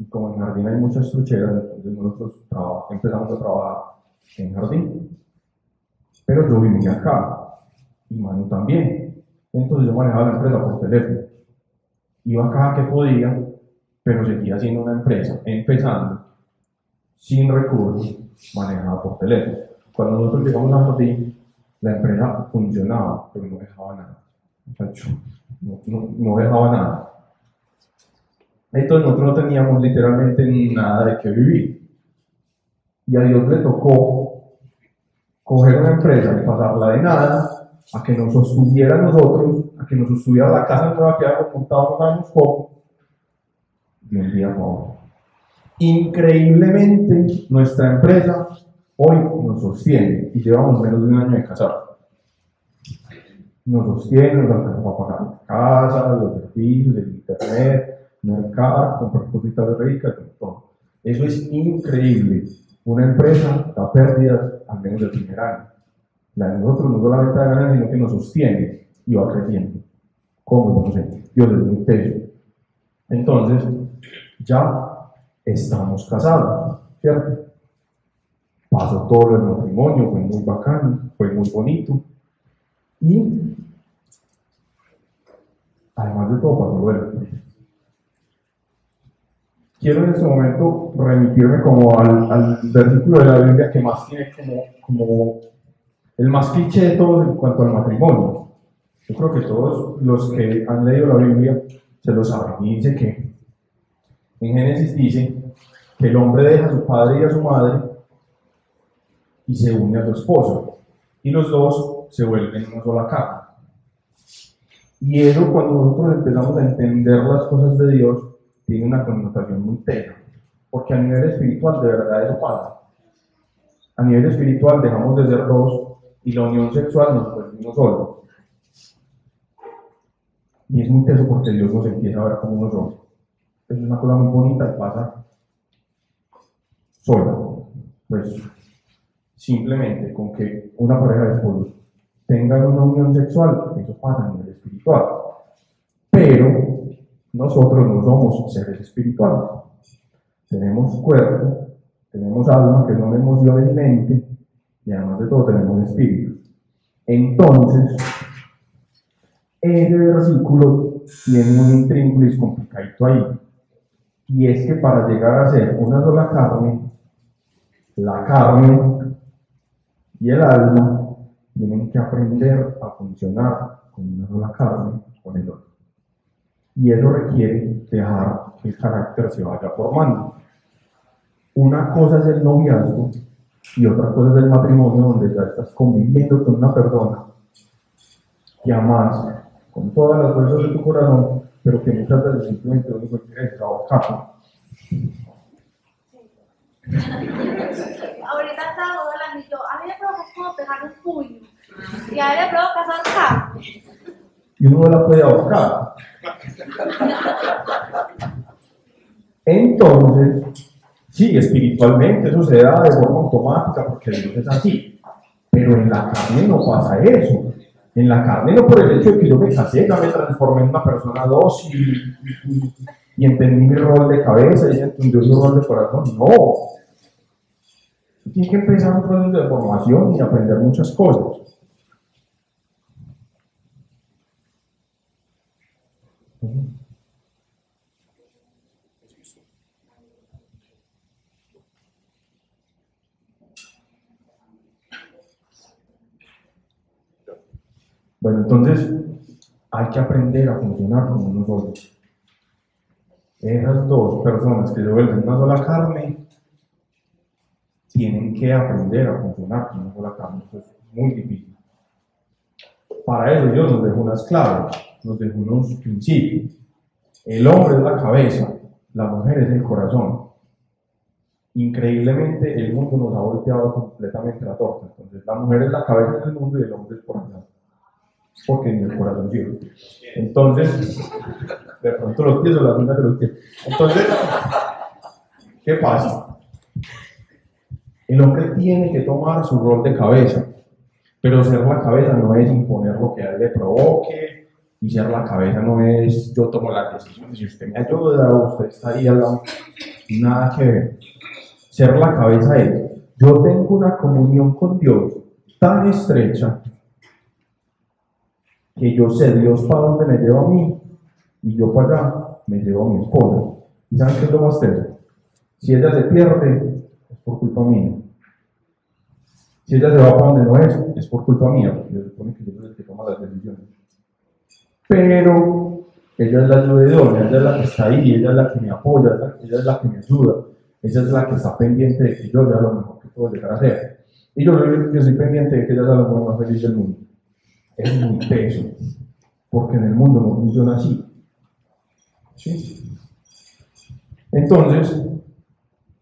y como en jardín hay muchas trucheras, entonces nosotros empezamos a trabajar en jardín. Pero yo vivía acá y Manu también. Entonces yo manejaba la empresa por teléfono. Iba acá que podía, pero seguía siendo una empresa, empezando, sin recursos, manejada por teléfono. Cuando nosotros llegamos a jardín, la empresa funcionaba, pero no dejaba nada. No, no, no dejaba nada. Entonces nosotros no teníamos literalmente nada de qué vivir. Y a Dios le tocó coger una empresa y pasarla de nada a que nos sostuviera nosotros, a que nos sostuviera la casa nueva que habíamos montado unos años poco, de un día para Increíblemente, nuestra empresa hoy nos sostiene y llevamos menos de un año de casar. Nos sostiene, nos alcanza para pagar la casa, los servicios, el internet, mercar, comprar cositas ricas, todo. Eso es increíble. Una empresa da pérdidas al menos del primer año. La de nosotros no solamente da ganancias, sino que nos sostiene y va creciendo. ¿Cómo? No sé. Dios es muy teso. Entonces, ya estamos casados, ¿cierto? Pasó todo el matrimonio, fue muy bacano, fue muy bonito. Y, además de todo, pasó lo quiero en este momento remitirme como al, al, versículo de la Biblia que más tiene como, como el más cliché de todos en cuanto al matrimonio. Yo creo que todos los que han leído la Biblia se lo saben. Y dice que en Génesis dice que el hombre deja a su padre y a su madre y se une a su esposa. Y los dos se vuelven una sola carne. Y eso cuando nosotros empezamos a entender las cosas de Dios, tiene una connotación muy tenue, porque a nivel espiritual de verdad eso pasa. A nivel espiritual dejamos de ser dos y la unión sexual nos uno solo. Y es muy teso porque Dios nos empieza a ver como uno solo. Es una cosa muy bonita y pasa sola. Pues simplemente con que una pareja de esposos tengan una unión sexual, eso pasa a nivel espiritual. Pero nosotros no somos seres espirituales. Tenemos cuerpo, tenemos alma, que son emociones y mente, y además de todo tenemos espíritu. Entonces, ese versículo tiene un intríngulis complicadito ahí. Y es que para llegar a ser una sola carne, la carne y el alma tienen que aprender a funcionar con una sola carne con el otro y eso requiere dejar que el carácter se vaya formando. Una cosa es el noviazgo Y otra cosa es el matrimonio, donde ya estás conviviendo con una persona que amas con todas las fuerzas de tu corazón, pero que muchas veces simplemente lo único que quiere es. Ahorita estamos hablando y yo, a mí me provoca como pegar un puño. Y a él le provoca ahorcar. Y uno la puede ahorcar. Entonces, sí, espiritualmente eso se da de forma automática porque Dios es así. Pero en la carne no pasa eso. En la carne no por el hecho de que yo me casé, ya me transformé en una persona dócil y, entendí mi rol de cabeza y entendió su rol de corazón. No. Tienes que empezar un proceso de formación y aprender muchas cosas. Bueno, entonces hay que aprender a funcionar como uno solo. Esas dos personas que se vuelven una sola carne tienen que aprender a funcionar como una sola carne. Eso es muy difícil. Para eso Dios nos dejó unas claves, nos dejó unos principios. El hombre es la cabeza, la mujer es el corazón. Increíblemente el mundo nos ha volteado completamente la torta. Entonces la mujer es la cabeza del mundo y el hombre es el corazón porque en el corazón Dios. Entonces, de pronto los pies o las uñas de los pies. Entonces, ¿qué pasa? El hombre tiene que tomar su rol de cabeza, pero ser la cabeza no es imponer lo que a él le provoque, y ser la cabeza no es yo tomo las decisiones, si usted me ayuda, usted está ahí al lado. Nada que ver. Ser la cabeza es, yo tengo una comunión con Dios tan estrecha que yo sé Dios para dónde me lleva a mí y yo para allá me llevo a mi esposa. ¿Y saben qué es lo más triste? Si ella se pierde, es por culpa mía. Si ella se va para donde no es, es por culpa mía, porque se supone que yo soy el que toma las decisiones. Pero ella es la ayudadora, ella es la que está ahí, ella es la que me apoya, ella es la que me ayuda, ella es la que está pendiente de que yo sea lo mejor que puedo llegar a ser. Y yo, yo, estoy pendiente de que ella sea la mujer más feliz del mundo es muy peso, porque en el mundo no funciona así. ¿Sí? Entonces,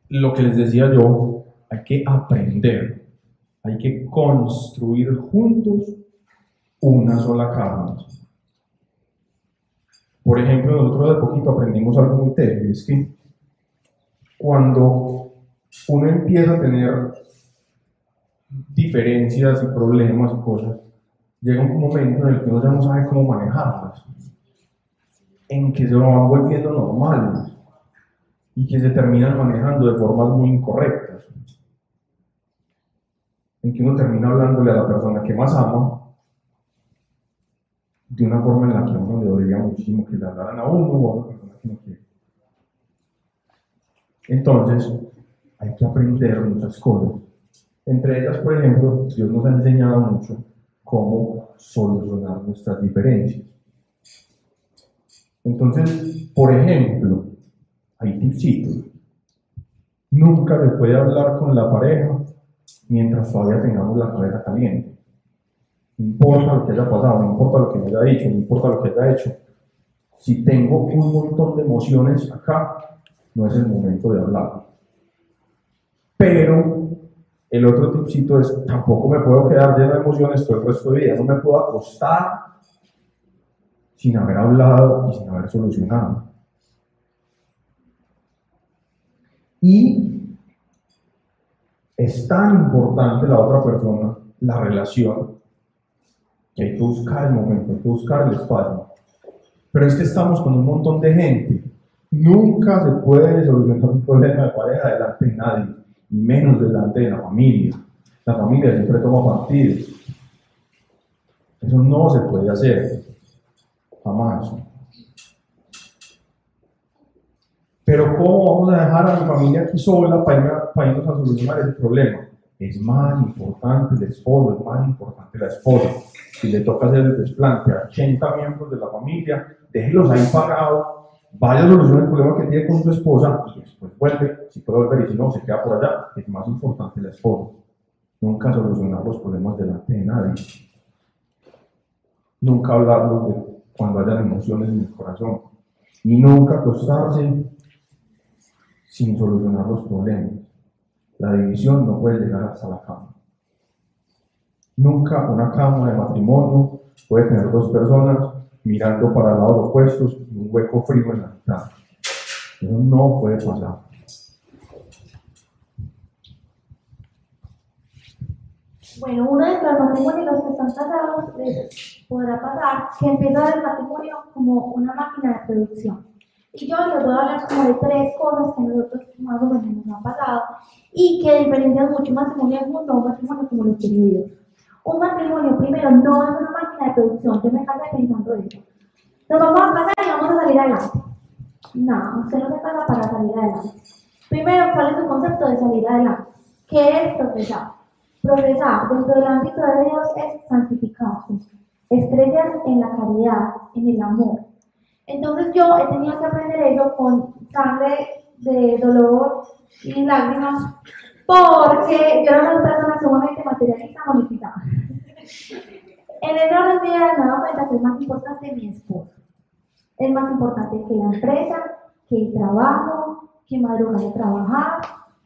lo que les decía yo, hay que aprender, hay que construir juntos una sola carne. Por ejemplo, nosotros de poquito aprendimos algo muy técnico, es que cuando uno empieza a tener diferencias y problemas y cosas, llega un momento en el que uno ya no sabe cómo manejarlas, en que se van volviendo normales y que se terminan manejando de formas muy incorrectas, en que uno termina hablándole a la persona que más ama de una forma en la que a uno le dolería muchísimo que le hablaran a uno o a una persona que no quiere. Entonces, hay que aprender muchas cosas. Entre ellas, por ejemplo, Dios nos ha enseñado mucho cómo solucionar nuestras diferencias. Entonces, por ejemplo, hay tipsitos. Nunca se puede hablar con la pareja mientras todavía tengamos la cabeza caliente. No importa lo que haya pasado, no importa lo que me haya dicho, no importa lo que haya hecho. Si tengo un montón de emociones acá, no es el momento de hablar. Pero el otro tipcito es, tampoco me puedo quedar lleno de emociones todo el resto de vida, no me puedo acostar sin haber hablado y sin haber solucionado. Y es tan importante la otra persona, la relación, que hay que buscar el momento, hay que buscar el espacio. Pero es que estamos con un montón de gente. Nunca se puede solucionar un problema de pareja delante de nadie y menos delante de la familia. La familia siempre toma partido. Eso no se puede hacer, jamás. Pero ¿cómo vamos a dejar a mi familia aquí sola para, para irnos a solucionar el problema? Es más importante el esposo, es más importante la esposa. Si le toca hacer el desplante a 80 miembros de la familia, déjelos ahí pagados vaya a solucionar el problema que tiene con su esposa y después vuelve, si puede volver y si no, se queda por allá, es más importante la esposa. Nunca solucionar los problemas delante de nadie. Nunca hablarlos cuando hayan emociones en el corazón. Y nunca acostarse sin solucionar los problemas. La división no puede llegar hasta la cama. Nunca una cama de matrimonio puede tener dos personas mirando para lados opuestos un hueco frío en la mitad. Eso no puede pasar. Bueno, uno de los matrimonios que están casados les podrá pasar que empieza el matrimonio como una máquina de producción. Y yo les voy a hablar como de tres cosas que nosotros más o menos nos han pasado y que diferencian mucho matrimonio del mundo a un matrimonio como los queridos. Un matrimonio, primero, no es una máquina de producción. Yo me casé pensando eso. Nos vamos a casar salir adelante. No, usted no se casa para salir adelante. Primero, ¿cuál es el concepto de salir adelante? ¿Qué es progresar? Progresar dentro del ámbito de Dios es santificarse, es crecer en la caridad, en el amor. Entonces yo he tenido que aprender eso con sangre de dolor y lágrimas, porque yo era una persona sumamente materialista, monetizada. En el orden de ideas me he dado cuenta que es más importante mi esposo. Es más importante que la empresa, que el trabajo, que madrugar de trabajar,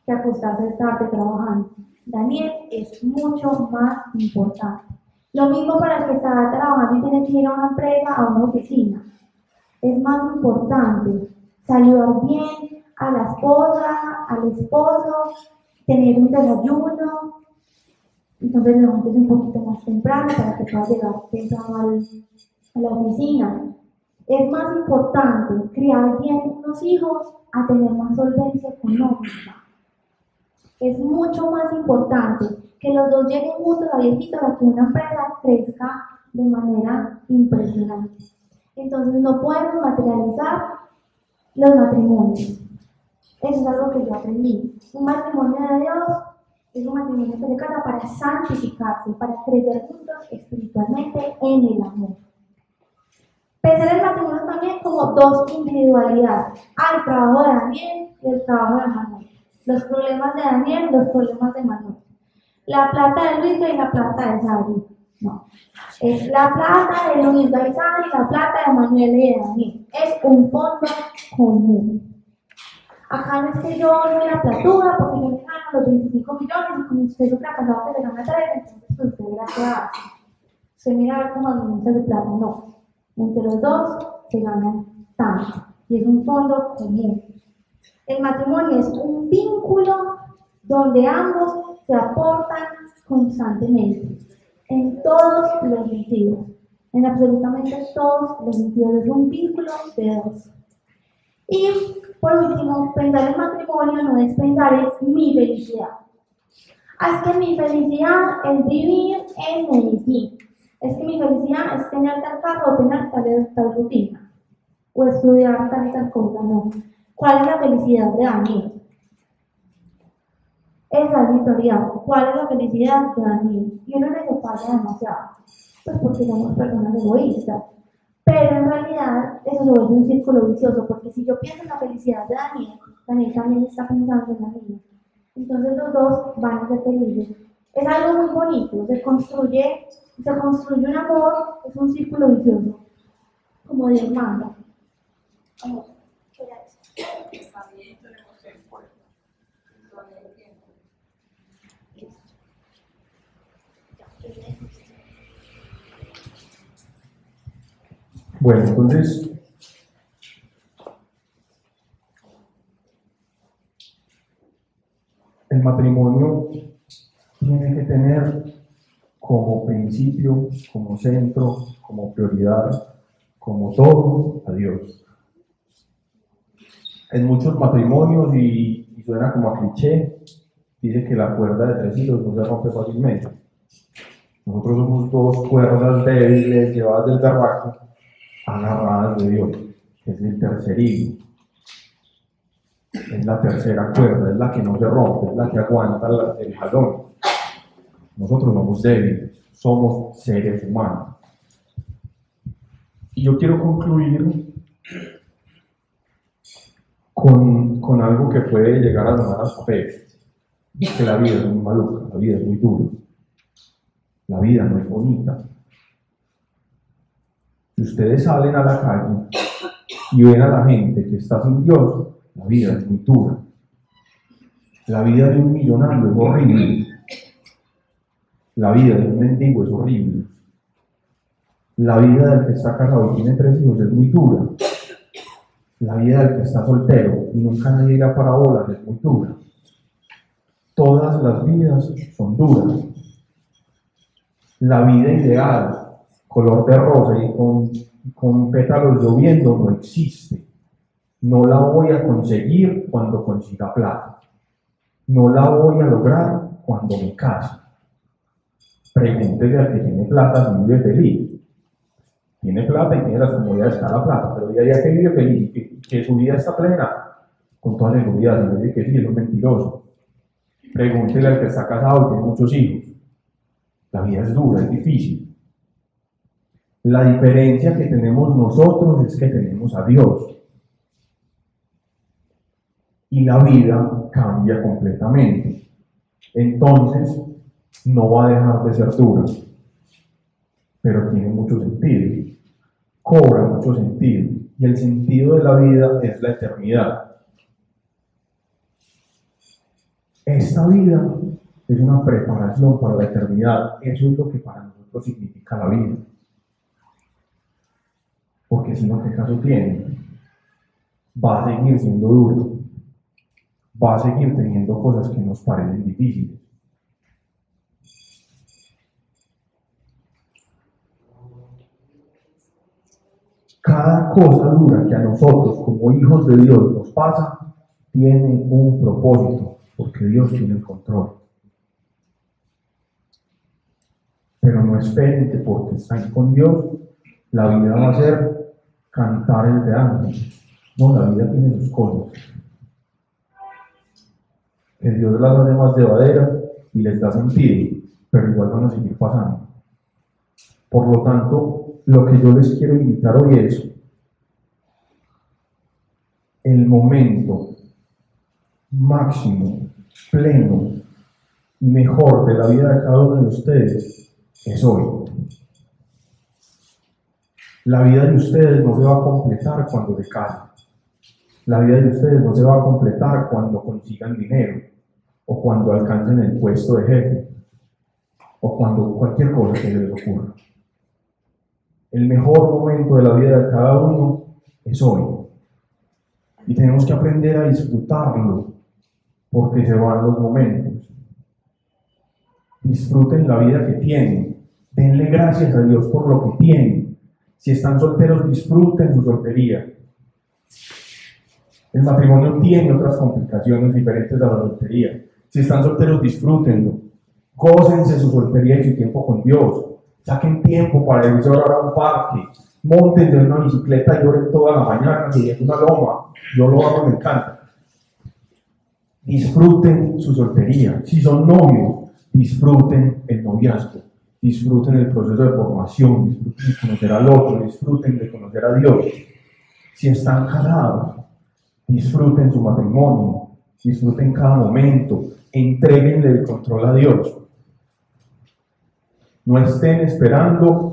que acostarse tarde trabajando. Daniel es mucho más importante. Lo mismo para el que está trabajando y tiene que ir a una empresa, a una oficina. Es más importante saludar bien a la esposa, al esposo, tener un desayuno. Entonces levantes un poquito más temprano para que pueda llegar temprano a la oficina. Es más importante criar bien unos hijos a tener más solvencia económica es mucho más importante que los dos lleguen juntos a viejitos a que una empresa crezca de manera impresionante. Entonces no podemos materializar los matrimonios. Eso es algo que yo aprendí. Un matrimonio de Dios es un matrimonio que se casa para santificarse, para crecer juntos espiritualmente en el amor. Pensar el matrimonio también como dos individualidades. Hay trabajo de Daniel y el trabajo de Manuel. Los problemas de Daniel, los problemas de Manuel. La plata de Luis y la plata de Sari. No. Es la plata de Luis Sari y la plata de Manuel y de Daniel. Es un fondo común. Acá no es que yo doy la platura porque yo me gano los 25 millones y como usted es otra casado que le gana 3, entonces usted verá qué hace. Usted mira cómo administra su plata. No. Entre los dos se ganan tanto. Y es un fondo común. El matrimonio es un vínculo donde ambos se aportan constantemente, en todos los sentidos, en absolutamente todos los sentidos. Es un vínculo de dos. Y por último, pensar en matrimonio no es pensar en mi felicidad. Es que mi felicidad es vivir en Medellín. Es que mi felicidad es tener tal carro o tener tal, tal rutina. O estudiar tal tal cosa, no. ¿Cuál es la felicidad de Daniel? Esa es mi prioridad. ¿Cuál es la felicidad de Daniel? Y uno le falla demasiado, pues porque somos personas egoístas. Pero en realidad eso se vuelve un círculo vicioso, porque si yo pienso en la felicidad de Daniel, Daniel también está pensando en la mía. Entonces los dos van a ser felices. Es algo muy bonito, se construye, se construye un amor, es un círculo vicioso, como el pueblo. Bueno, entonces, el matrimonio tiene que tener como principio, como centro, como prioridad, como todo a Dios en muchos matrimonios y, suena como a cliché, dice que la cuerda de tres hilos no se rompe fácilmente. Nosotros somos dos cuerdas débiles llevadas del garraco, agarradas de Dios, que es el tercer hilo. Es la tercera cuerda, es la que no se rompe, es la que aguanta el jalón. Nosotros somos débiles, somos seres humanos. Y yo quiero concluir con, algo que puede llegar a sonar hasta feo. Que la vida es muy maluca, la vida es muy dura. La vida no es bonita. Si ustedes salen a la calle y ven a la gente que está sin Dios, la vida es muy dura. La vida de un millonario es horrible. La vida de un mendigo es horrible. La vida del que está casado y tiene tres hijos es muy dura. La vida del que está soltero y nunca nadie llega para bolas es muy dura. Todas las vidas son duras. La vida ideal, color de rosa y con, con pétalos lloviendo, no existe. No la voy a conseguir cuando consiga plata. No la voy a lograr cuando me case. Pregúntele al que tiene plata si vive feliz. Tiene plata y tiene las comodidades de la plata, pero día a día que vive feliz que, que, su vida está plena, con toda seguridad, si dice que sí, es un mentiroso. Pregúntele al que está casado y tiene muchos hijos. La vida es dura, es difícil. La diferencia que tenemos nosotros es que tenemos a Dios. Y la vida cambia completamente. Entonces, no va a dejar de ser dura, pero tiene mucho sentido, cobra mucho sentido. Y el sentido de la vida es la eternidad. Esta vida es una preparación para la eternidad. Eso es lo que para nosotros significa la vida. Porque si no, ¿qué caso tiene? Va a seguir siendo duro. Va a seguir teniendo cosas que nos parecen difíciles. Cada cosa dura que a nosotros como hijos de Dios nos pasa tiene un propósito, porque Dios tiene el control. Pero no esperen que porque están con Dios, la vida va a ser cantar el de antes. No, la vida tiene sus cosas. Que Dios las hace más llevaderas y les da sentido, pero igual van a seguir pasando. Por lo tanto, lo que yo les quiero invitar hoy es el momento máximo, pleno y mejor de la vida de cada uno de ustedes es hoy. La vida de ustedes no se va a completar cuando decaen. La vida de ustedes no se va a completar cuando consigan dinero o cuando alcancen el puesto de jefe o cuando cualquier cosa que les ocurra. El mejor momento de la vida de cada uno es hoy. Y tenemos que aprender a disfrutarlo porque se van los momentos. Disfruten la vida que tienen. Denle gracias a Dios por lo que tienen. Si están solteros, disfruten su soltería. El matrimonio tiene otras complicaciones diferentes a la soltería. Si están solteros, disfrútenlo. Gócense su soltería y su tiempo con Dios. Saquen tiempo para irse a un parque. Monten de una bicicleta y lloren toda la mañana es una loma. Yo lo hago, me encanta. Disfruten su soltería. Si son novios, disfruten el noviazgo. Disfruten el proceso de formación. Disfruten de conocer al otro. Disfruten de conocer a Dios. Si están casados, disfruten su matrimonio. Disfruten cada momento. Entreguenle el control a Dios. No estén esperando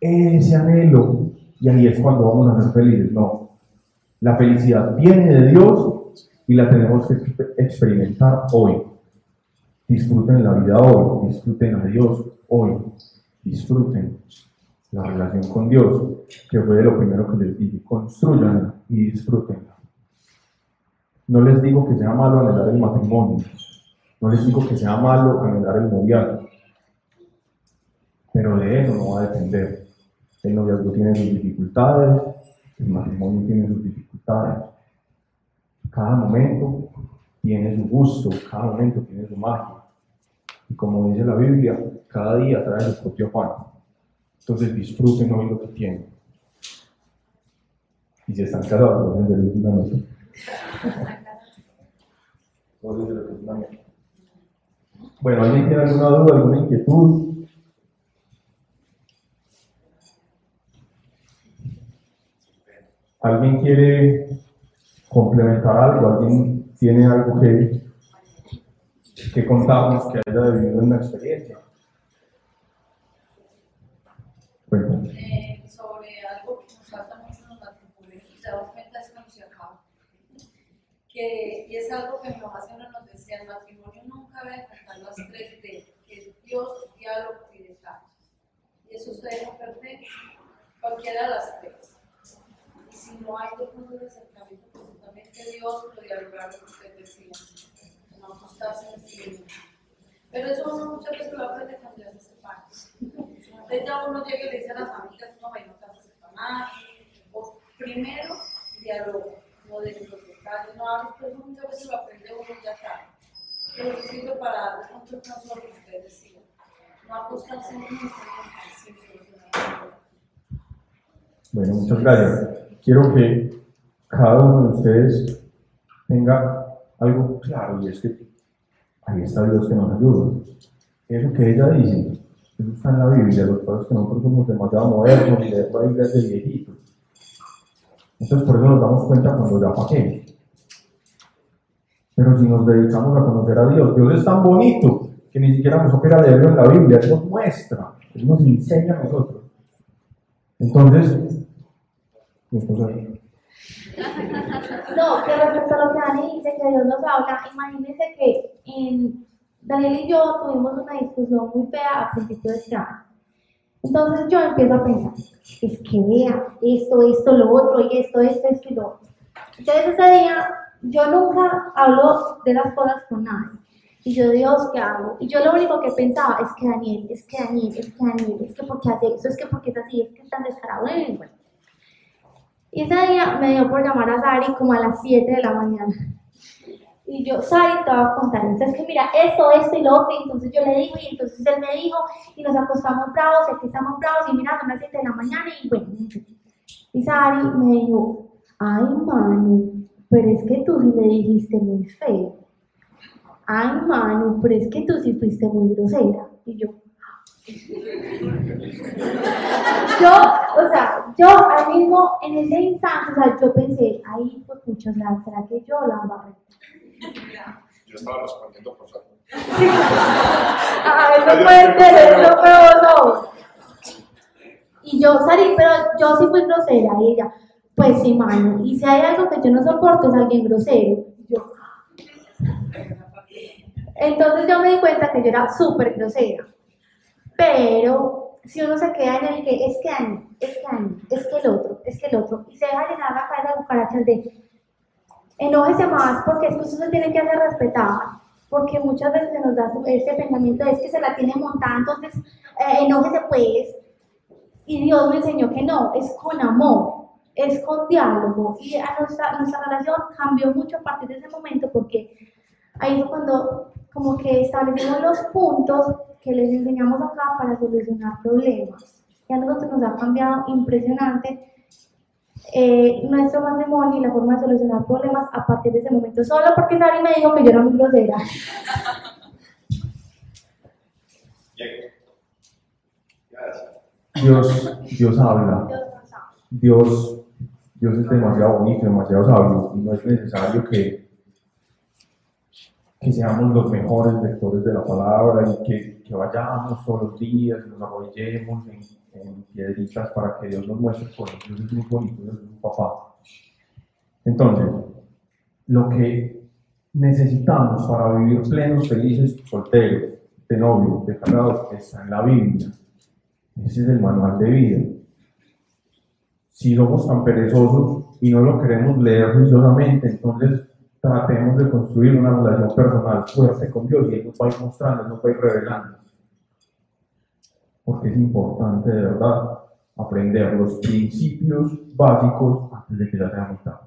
ese anhelo y ahí es cuando vamos a ser felices. No. La felicidad viene de Dios y la tenemos que experimentar hoy. Disfruten la vida hoy, disfruten a Dios hoy, disfruten la relación con Dios, que fue lo primero que les dije. Construyanla y disfrútenla. No les digo que sea malo anhelar el matrimonio, no les digo que sea malo anhelar el noviazgo pero de eso no va a depender. El noviazgo tiene sus dificultades, el matrimonio tiene sus dificultades. Cada momento tiene su gusto, cada momento tiene su magia. Y como dice la Biblia, cada día trae su propio pan. Entonces disfruten hoy lo que tienen. Y si están casados, pueden ser una nota. Bueno, ¿alguien tiene alguna duda, alguna inquietud? ¿Alguien quiere complementar algo, alguien tiene algo que, que contarnos que haya vivido en la experiencia. Cuéntanos. Eh, sobre algo que nos falta mucho en los matrimonios y se damos cuenta es. Que, y es algo que mi mamá siempre nos decía, el matrimonio nunca debe faltar las tres D, que es Dios, diálogo y descanso. Y eso se deja perder cualquiera de las tres. Si no hay dos puntos de acercamiento, pues Dios lo dialogar lo que usted decía, no acostarse en cielo. Pero eso uno muchas veces lo aprende cuando ya se separa. Entonces ya uno llega y le dice a las amigas, no, bueno, no te vas a separar. O primero, diálogo, no de los no hables, pero eso muchas veces lo aprende uno ya tarde. Pero eso sirve para darle mucho caso a lo que usted decía. No acostarse en un solucionar Bueno, muchas gracias. Quiero que cada uno de ustedes tenga algo claro y es que ahí está Dios que nos ayuda. Eso que ella dice, eso está en la Biblia, los padres que nosotros somos demasiado modernos y leemos la Biblia de viejitos. Entonces por eso nos damos cuenta cuando ya pagué. Pero si nos dedicamos a conocer a Dios, Dios es tan bonito que ni siquiera nos opera leerlo en la Biblia, Él nos muestra, Él nos enseña a nosotros. Entonces, No, que respecto a lo que Dani dice, que Dios nos habla, imagínense que Daniel y yo tuvimos una discusión muy fea a principio de este año. Entonces yo empiezo a pensar, es que vea, esto, esto, lo otro, y esto, esto, esto y lo otro. Entonces ese día yo nunca hablo de las cosas con nadie. Y yo, Dios, ¿qué hago? Y yo lo único que pensaba es que Daniel, es que Daniel, es que Daniel, es que porque hace eso, es que porque es así, es que es tan descarado. Y ese día me dio por llamar a Sari como a las 7 de la mañana. Y yo, Sari, te voy a contar. Entonces, que mira, esto, esto y lo otro. Y entonces yo le digo, y entonces él me dijo, y nos acostamos bravos, y aquí estamos bravos, y mira, son las 7 de la mañana, y bueno. Y Sari me dijo, ay, Manu, pero es que tú sí le dijiste muy feo. Ay, Manu, pero es que tú sí fuiste muy grosera. Y yo, yo, o sea, yo ahora mismo en ese instante, o sea, yo pensé, ay, pues mucho, o sea, ¿será que yo la barré? Yo estaba respondiendo por favor. Ay, no puede ser eso, pero no. Y yo salí, pero yo sí fui grosera. Y ella, pues sí, mano. Y si hay algo que yo no soporto es alguien grosero. Yo. Entonces yo me di cuenta que yo era súper grosera. Pero si uno se queda en el que es que es que el otro, es que el otro, y se deja llenar la cabeza de cucarachas de enójese más porque es que usted se tiene que hacer respetar, porque muchas veces se nos da ese pensamiento es que se la tiene montada, entonces eh, enójese pues. Y Dios me enseñó que no, es con amor, es con diálogo. Y nuestra, nuestra relación cambió mucho a partir de ese momento porque ahí fue cuando como que establecimos los puntos que les enseñamos acá para solucionar problemas. Y a nosotros nos ha cambiado impresionante eh, nuestro matrimonio y la forma de solucionar problemas a partir de ese momento, solo porque Sari me dijo que yo era muy grosera. Dios, Dios habla. Dios, Dios es demasiado bonito, demasiado sabio y no es necesario que, que seamos los mejores lectores de la palabra y que, que vayamos todos los días nos arrodillemos en en piedritas para que Dios nos muestre cosas. Dios es muy bonito, Dios es un papá. Entonces, lo que necesitamos para vivir plenos, felices, solteros, de novio, de casados, está en la Biblia. Ese es el manual de vida. Si somos tan perezosos y no lo queremos leer juiciosamente, entonces tratemos de construir una relación personal fuerte con Dios y Él nos va a ir mostrando, nos va a ir revelando porque es importante de verdad aprender los principios básicos antes de que ya sea mitad.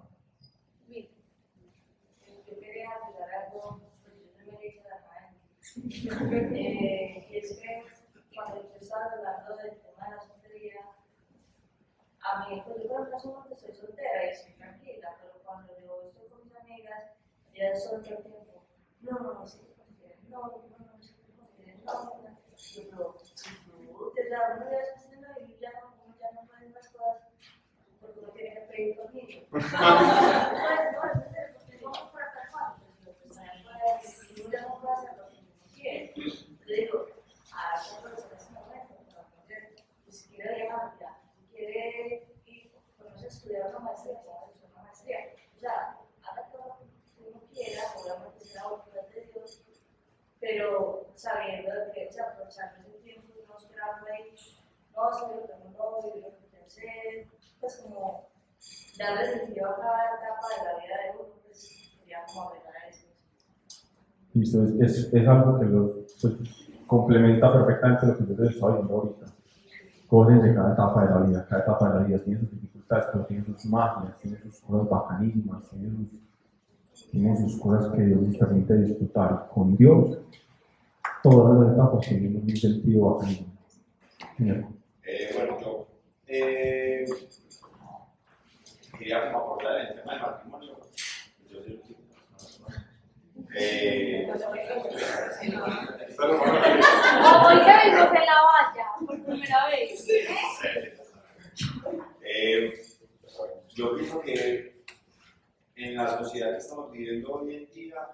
Eh, es que cuando hablando de la soltería, a pues yo soy soltera y tranquila, pero cuando con mis amigas, ellas son todo el tiempo, no, no, no, sí, no, no, no, sí, no, no, no, no, ya uno ya después de ya no, ya no puede más cosas porque uno tiene que pedir conmigo. no, no, es para no hacer lo que uno quiere. Digo, a pues quiere quiere ir, estudiar una maestría, una maestría. O sea, haga todo quiera, obviamente será voluntad de Dios, pero sabiendo que, o sea, aprovechando a eso. Es, es, algo que los, pues, complementa perfectamente lo que yo les estaba diciendo ahorita. Cosas de cada etapa de la vida, cada etapa de la vida tiene sus dificultades, tiene sus magias, tiene sus cosas bacanísimas, tiene sus, cosas que Dios nos permite. Con Dios, todas las etapas tienen un sentido bacanísimo. Eh, bueno, yo eh, quería como abordar el tema del matrimonio. Yo soy eh, Hoy se la primera vez. eh, yo pienso que en la sociedad que estamos viviendo hoy en día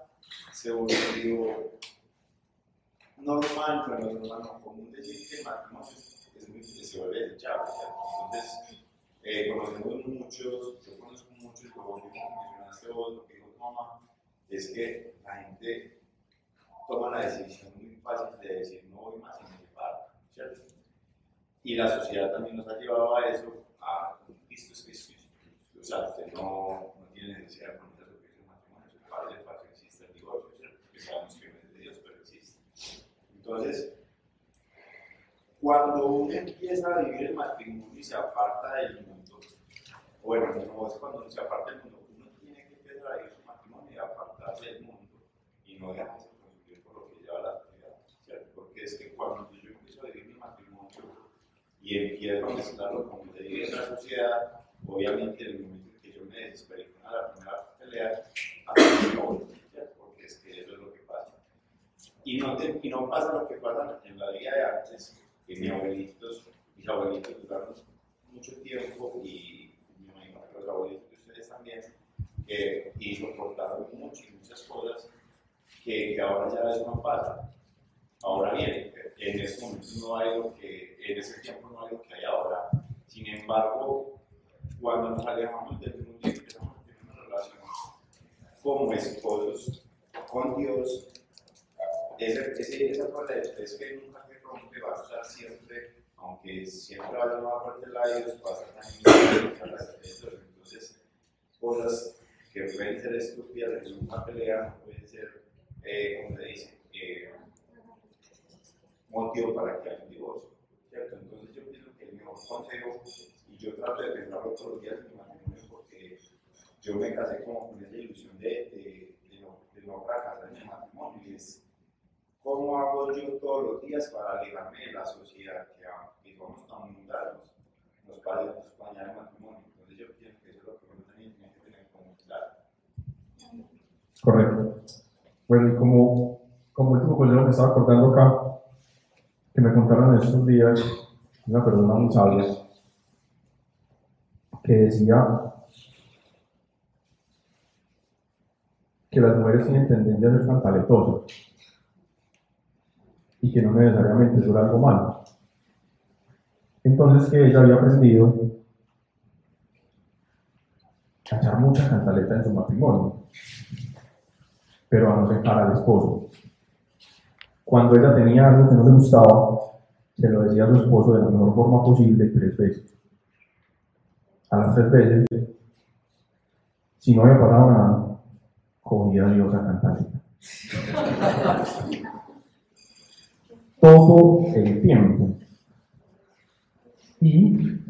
se volvió normal, pero no normal, no común decir que el matrimonio es, muy, se vuelve. Entonces, eh, conocemos muchos, yo conozco muchos, lo mencionaste vos, lo que dijo tu es que la gente toma la decisión muy fácil de decir no voy más y me separo, ¿cierto? Y la sociedad también nos ha llevado a eso, a listo, es o sea, usted no, no tiene necesidad de el matrimonio, para que el divorcio, no es de Dios, pero existe. Entonces, cuando uno empieza a vivir el matrimonio y se aparta del mundo, bueno, no es cuando uno se aparta del mundo, uno tiene que empezar a vivir su matrimonio y apartarse del mundo y no dejarse consumir por lo que lleva la sociedad, ¿cierto? Porque es que cuando yo empiezo a vivir mi matrimonio y empiezo a mezclarlo con lo que vive la sociedad, obviamente en el momento en que yo me desesperé con la primera pelea, a mí no voy, ¿cierto? Porque es que eso es lo que pasa. Y no, te- y no pasa lo que pasa en la vida de antes, que mis abuelitos, mis abuelitos duraron mucho tiempo y me imagino que los abuelitos de ustedes también, y soportaron mucho y muchas cosas que, que ahora ya eso no pasa. Ahora bien, en este momento no hay lo que, en ese tiempo no hay lo que hay ahora. Sin embargo, cuando nos alejamos del mundo y empezamos a tener una relación como esposos con Dios, ese, ese, esa parte de es que nunca se rompe, va a estar siempre, aunque siempre vaya más fuerte la Dios, va a estar también las Entonces, cosas que pueden ser estúpidas en una pelea, pueden ser, eh, como se dice, eh, motivo para que haya un divorcio. ¿cierto? Entonces, yo pienso que el mejor consejo, y yo trato de pensarlo todos los días en mi matrimonio, porque yo me casé como con esa ilusión de, de, de no, de no fracasar en el matrimonio, y es cómo hago yo todos los días para alejarme de la sociedad que, que somos tan mundanos, nos vale dañar el matrimonio. Entonces, yo pienso que eso es lo que uno tiene que tener como claro. Correcto. Bueno, y como, como último consejo me estaba acordando acá, que me contaron estos días una persona muy sabia, que decía que las mujeres tienen tendencia a ser cantaletosas y que no necesariamente era algo malo. Entonces que ella había aprendido a echar mucha cantaleta en su matrimonio pero a no dejar al esposo. Cuando ella tenía algo que no le gustaba, se lo decía a su esposo de la mejor forma posible tres veces. A las tres veces, si no había pasado nada, cogía a Dios a cantar. Todo el tiempo. Y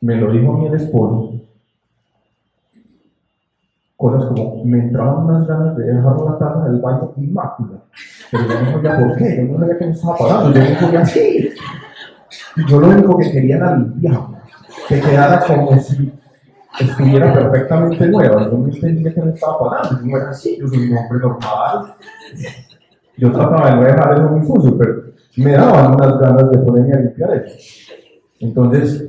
me lo dijo el esposo, cosas como me entraban unas ganas de dejar la taza del baño inmácula, pero yo no sabía por qué, yo no sabía que me estaba pagando, yo no podía así. Yo lo único que quería era limpiar, que quedara como si estuviera perfectamente nueva, yo no entendía que me estaba pagando, yo no era así, yo soy un hombre normal. Yo trataba de no dejar eso muy sucio, pero me daban unas ganas de ponerme a limpiar eso. Entonces,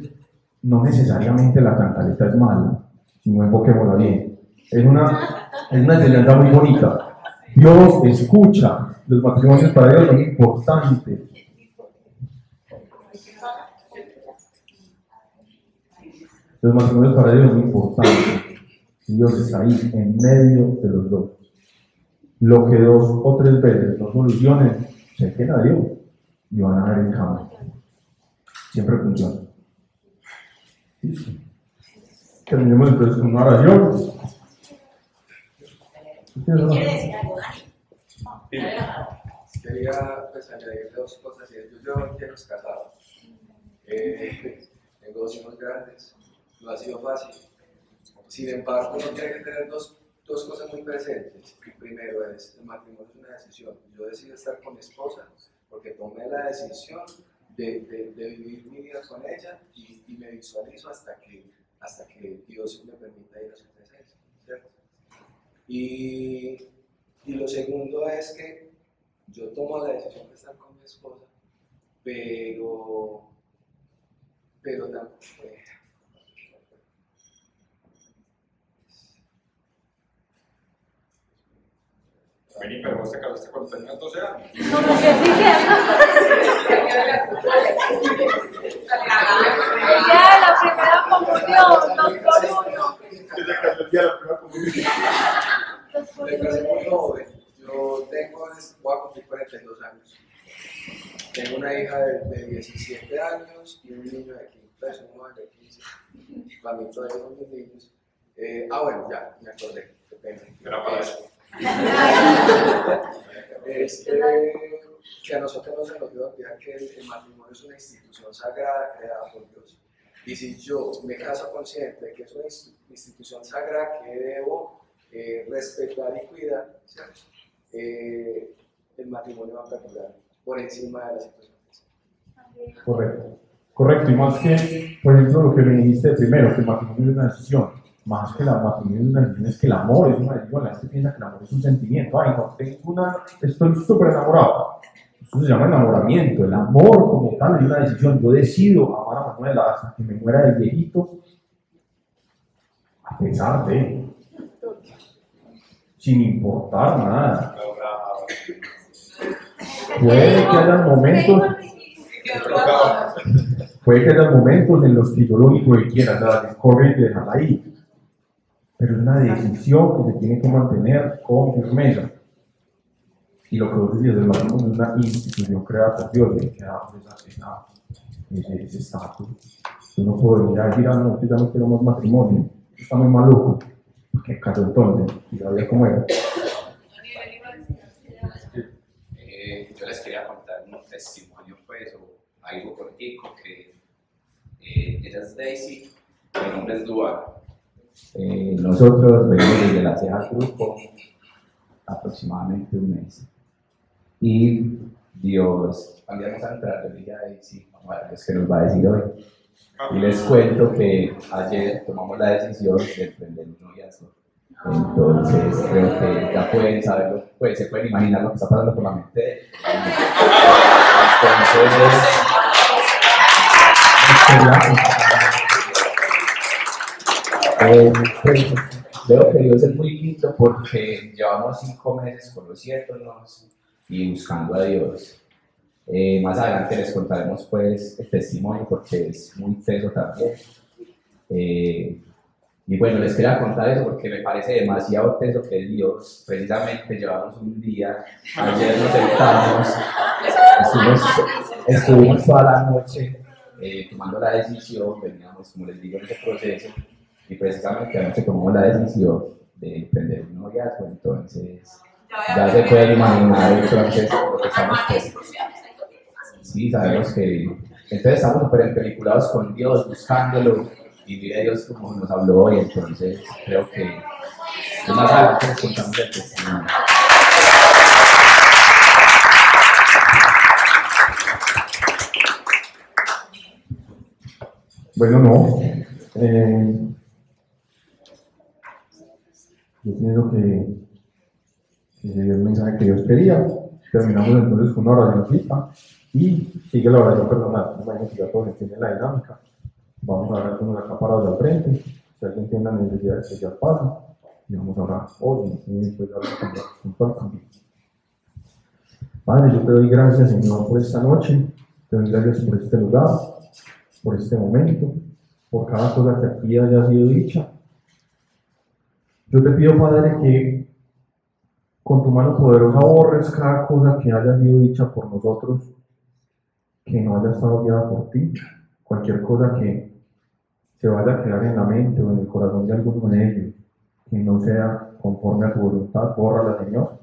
no necesariamente la cantaleta es mala, sino enfoquémosla bien. Es una, es una enseñanza muy bonita. Dios escucha. Los matrimonios para Dios son importantes. Los matrimonios para Dios son importantes. Dios está ahí en medio de los dos. Lo que dos o tres veces no solucionen, se queda Dios y van a ver el cambio. siempre funciona. Listo. Terminemos entonces con una oración. ¿Quiere decir algo? Quería pues, dos cosas. Yo llevo 20 años casado. Eh, hijos grandes. No ha sido fácil. Sin embargo, uno tiene que tener dos, dos cosas muy presentes. El primero es, el matrimonio es una decisión. Yo decido estar con mi esposa porque tomé la decisión de, vivir mi vida con ella y, me visualizo hasta que, hasta que Dios me permita ir a su presencia. Y, y lo segundo es que yo tomo la decisión de estar con mi esposa, pero, pero tam- eh, Vení, pero vos te casaste cuando tenías 12 años. Como que sí, ¿cierto? Ya, la primera comunión, dos por uno. Que se casó el día de la primera comunión. Dos por me casé uno. muy joven. Yo tengo, voy a cumplir 42 años. Tengo una hija de, de 17 años y un niño de 15, pues, un joven de 15. Para mí todavía son mis niños. Eh, ah, bueno, ya, me acordé. Era para eso. Es eh, que a nosotros nos debe olvidar que el, el matrimonio es una institución sagrada creada por Dios. Y si yo me caso consciente de que es una institución sagrada que debo eh, respetar y cuidar. Eh, el matrimonio va a perdurar por encima de las situaciones. Correcto. Correcto, y más que, por ejemplo, lo que me dijiste primero, que el matrimonio es una decisión. Más que la matrimonio es una decisión, es que el amor es una decisión. La gente piensa que el amor es un sentimiento. Ay, no, tengo una, estoy súper enamorado. Eso se llama enamoramiento. El amor como tal es una decisión. Yo decido amar a Manuela hasta que me muera de viejito, a pesar de, sin importar nada. Puede que haya momentos Puede que haya momentos en los que yo lo único que quiera es darle corre y dejarla ahí. Pero es una decisión que se tiene que mantener con firmeza. Y lo que vos decías, el matrimonio es una institución creada por Dios, que esa- ese estatus. Yo no puedo venir a decir, ah, no, yo ya no quiero más matrimonio. Está muy maluco. ¿Qué caso entonces? Y sabía cómo era. Eh, yo les quería contar un testimonio, pues, o algo cortico, que eh, ella es Daisy, mi nombre es Dual. Eh, nosotros venimos desde la Ceja Grupo aproximadamente un mes. Y Dios, cambiamos a entrar, yo dije a Daisy, vamos a ver qué es que nos va a decir hoy. Y les cuento que ayer tomamos la decisión de emprender un noviazgo. Entonces, creo que ya pueden saberlo, pues se pueden imaginar lo que está pasando por la mente de. Entonces, veo que Dios es muy lindo porque llevamos cinco meses conociéndonos y buscando a Dios. Eh, más adelante les contaremos pues el testimonio porque es muy teso también. Eh, y bueno, les quería contar eso porque me parece demasiado teso que Dios, precisamente llevamos un día, ayer nos sentamos, estuvimos, estuvimos toda la noche eh, tomando la decisión, veníamos, como les digo, en ese proceso, y precisamente anoche tomamos la decisión de emprender un noviazgo, entonces ya se pueden imaginar entonces lo que estamos Sí, sabemos que. Entonces estamos súper empeliculados con Dios, buscándolo. Y mire Dios como nos habló hoy, entonces creo que. que más adelante les contamos el testimonio. Bueno, no. Eh, yo pienso que, que el mensaje que Dios quería. Terminamos entonces con una oracióncita y sigue la oración personal. Bueno, que ya todos entienden la dinámica. Vamos a orar con acá parados al frente. Si alguien tiene la necesidad de que ya pasa, y vamos a hoy y después orar con. Padre, yo te doy gracias, Señor, por esta noche. Te doy gracias por este lugar, por este momento, por cada cosa que aquí haya sido dicha. Yo te pido, Padre, que con tu mano poderosa borres cada cosa que haya sido dicha por nosotros, que no haya estado guiada por ti. cualquier cosa que se vaya a quedar en la mente o en el corazón de alguno de ellos, que no sea conforme a tu voluntad, bórrala, Señor.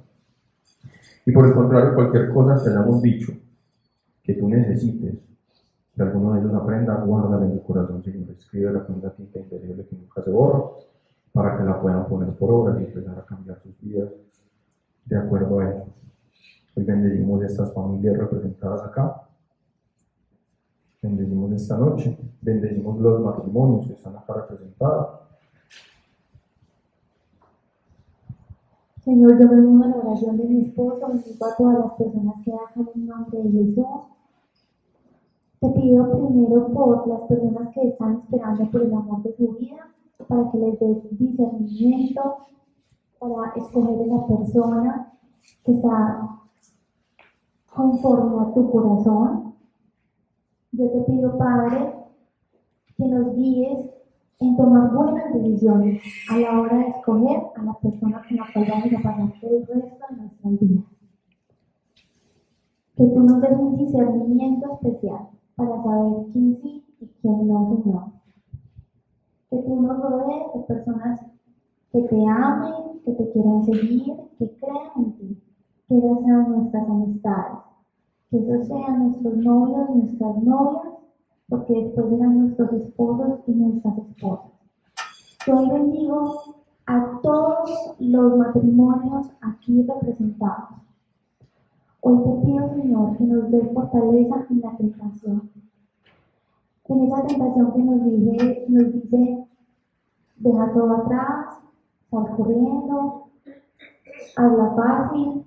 Y por el contrario, cualquier cosa que hayamos dicho, que tú necesites, que alguno de ellos aprenda, guárdala en el corazón, Señor. Escribe la cuenta tinta indeleble que nunca se borra, para que la puedan poner por obras y empezar a cambiar sus vidas de acuerdo a eso. Hoy bendecimos estas familias representadas acá. Bendecimos esta noche. Bendecimos los matrimonios que están acá representados. Señor, yo me uno a la oración de mi esposo, bendigo a todas las personas que hacen en nombre de Jesús. Te pido primero por las personas que están esperando por el amor de su vida, para que les des discernimiento, para escoger esa persona que está conforme a tu corazón. Yo te pido, Padre, que nos guíes en tomar buenas decisiones a la hora de escoger a la persona con la cual vamos a pasar el resto de nuestras vidas. Que tú nos des un discernimiento especial para saber quién sí y quién no, Señor. Que tú nos rodees de personas que te amen, que te quieran seguir, que crean en ti. Que esas sean nuestras amistades. Que esos sean nuestros novios, nuestras novias, porque después serán nuestros esposos y nuestras esposas. Yo hoy bendigo a todos los matrimonios aquí representados. Hoy te pido, Señor, que nos dé fortaleza en la tentación. En esa tentación que nos dice, nos dice deja todo atrás, sal corriendo, habla fácil.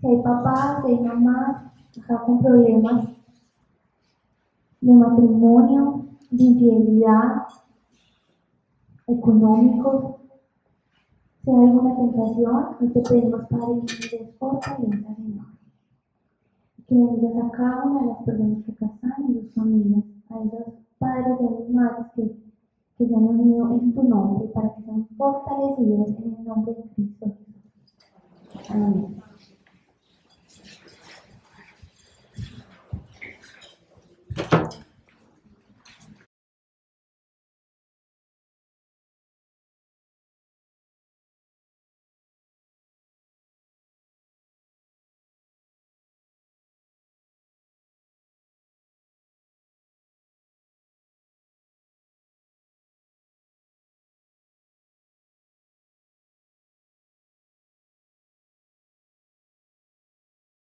Si hay papás, si hay mamás acá con problemas de matrimonio, de infidelidad, económicos, si hay alguna tentación, hoy te pedimos, Padre, que nos fortaleza, Señor. Que bendigas a cada una de las personas que están y sus familias, a esos padres y a esas madres que, que se han unido en tu nombre para que sean fortalecidos en el nombre de Cristo Amén.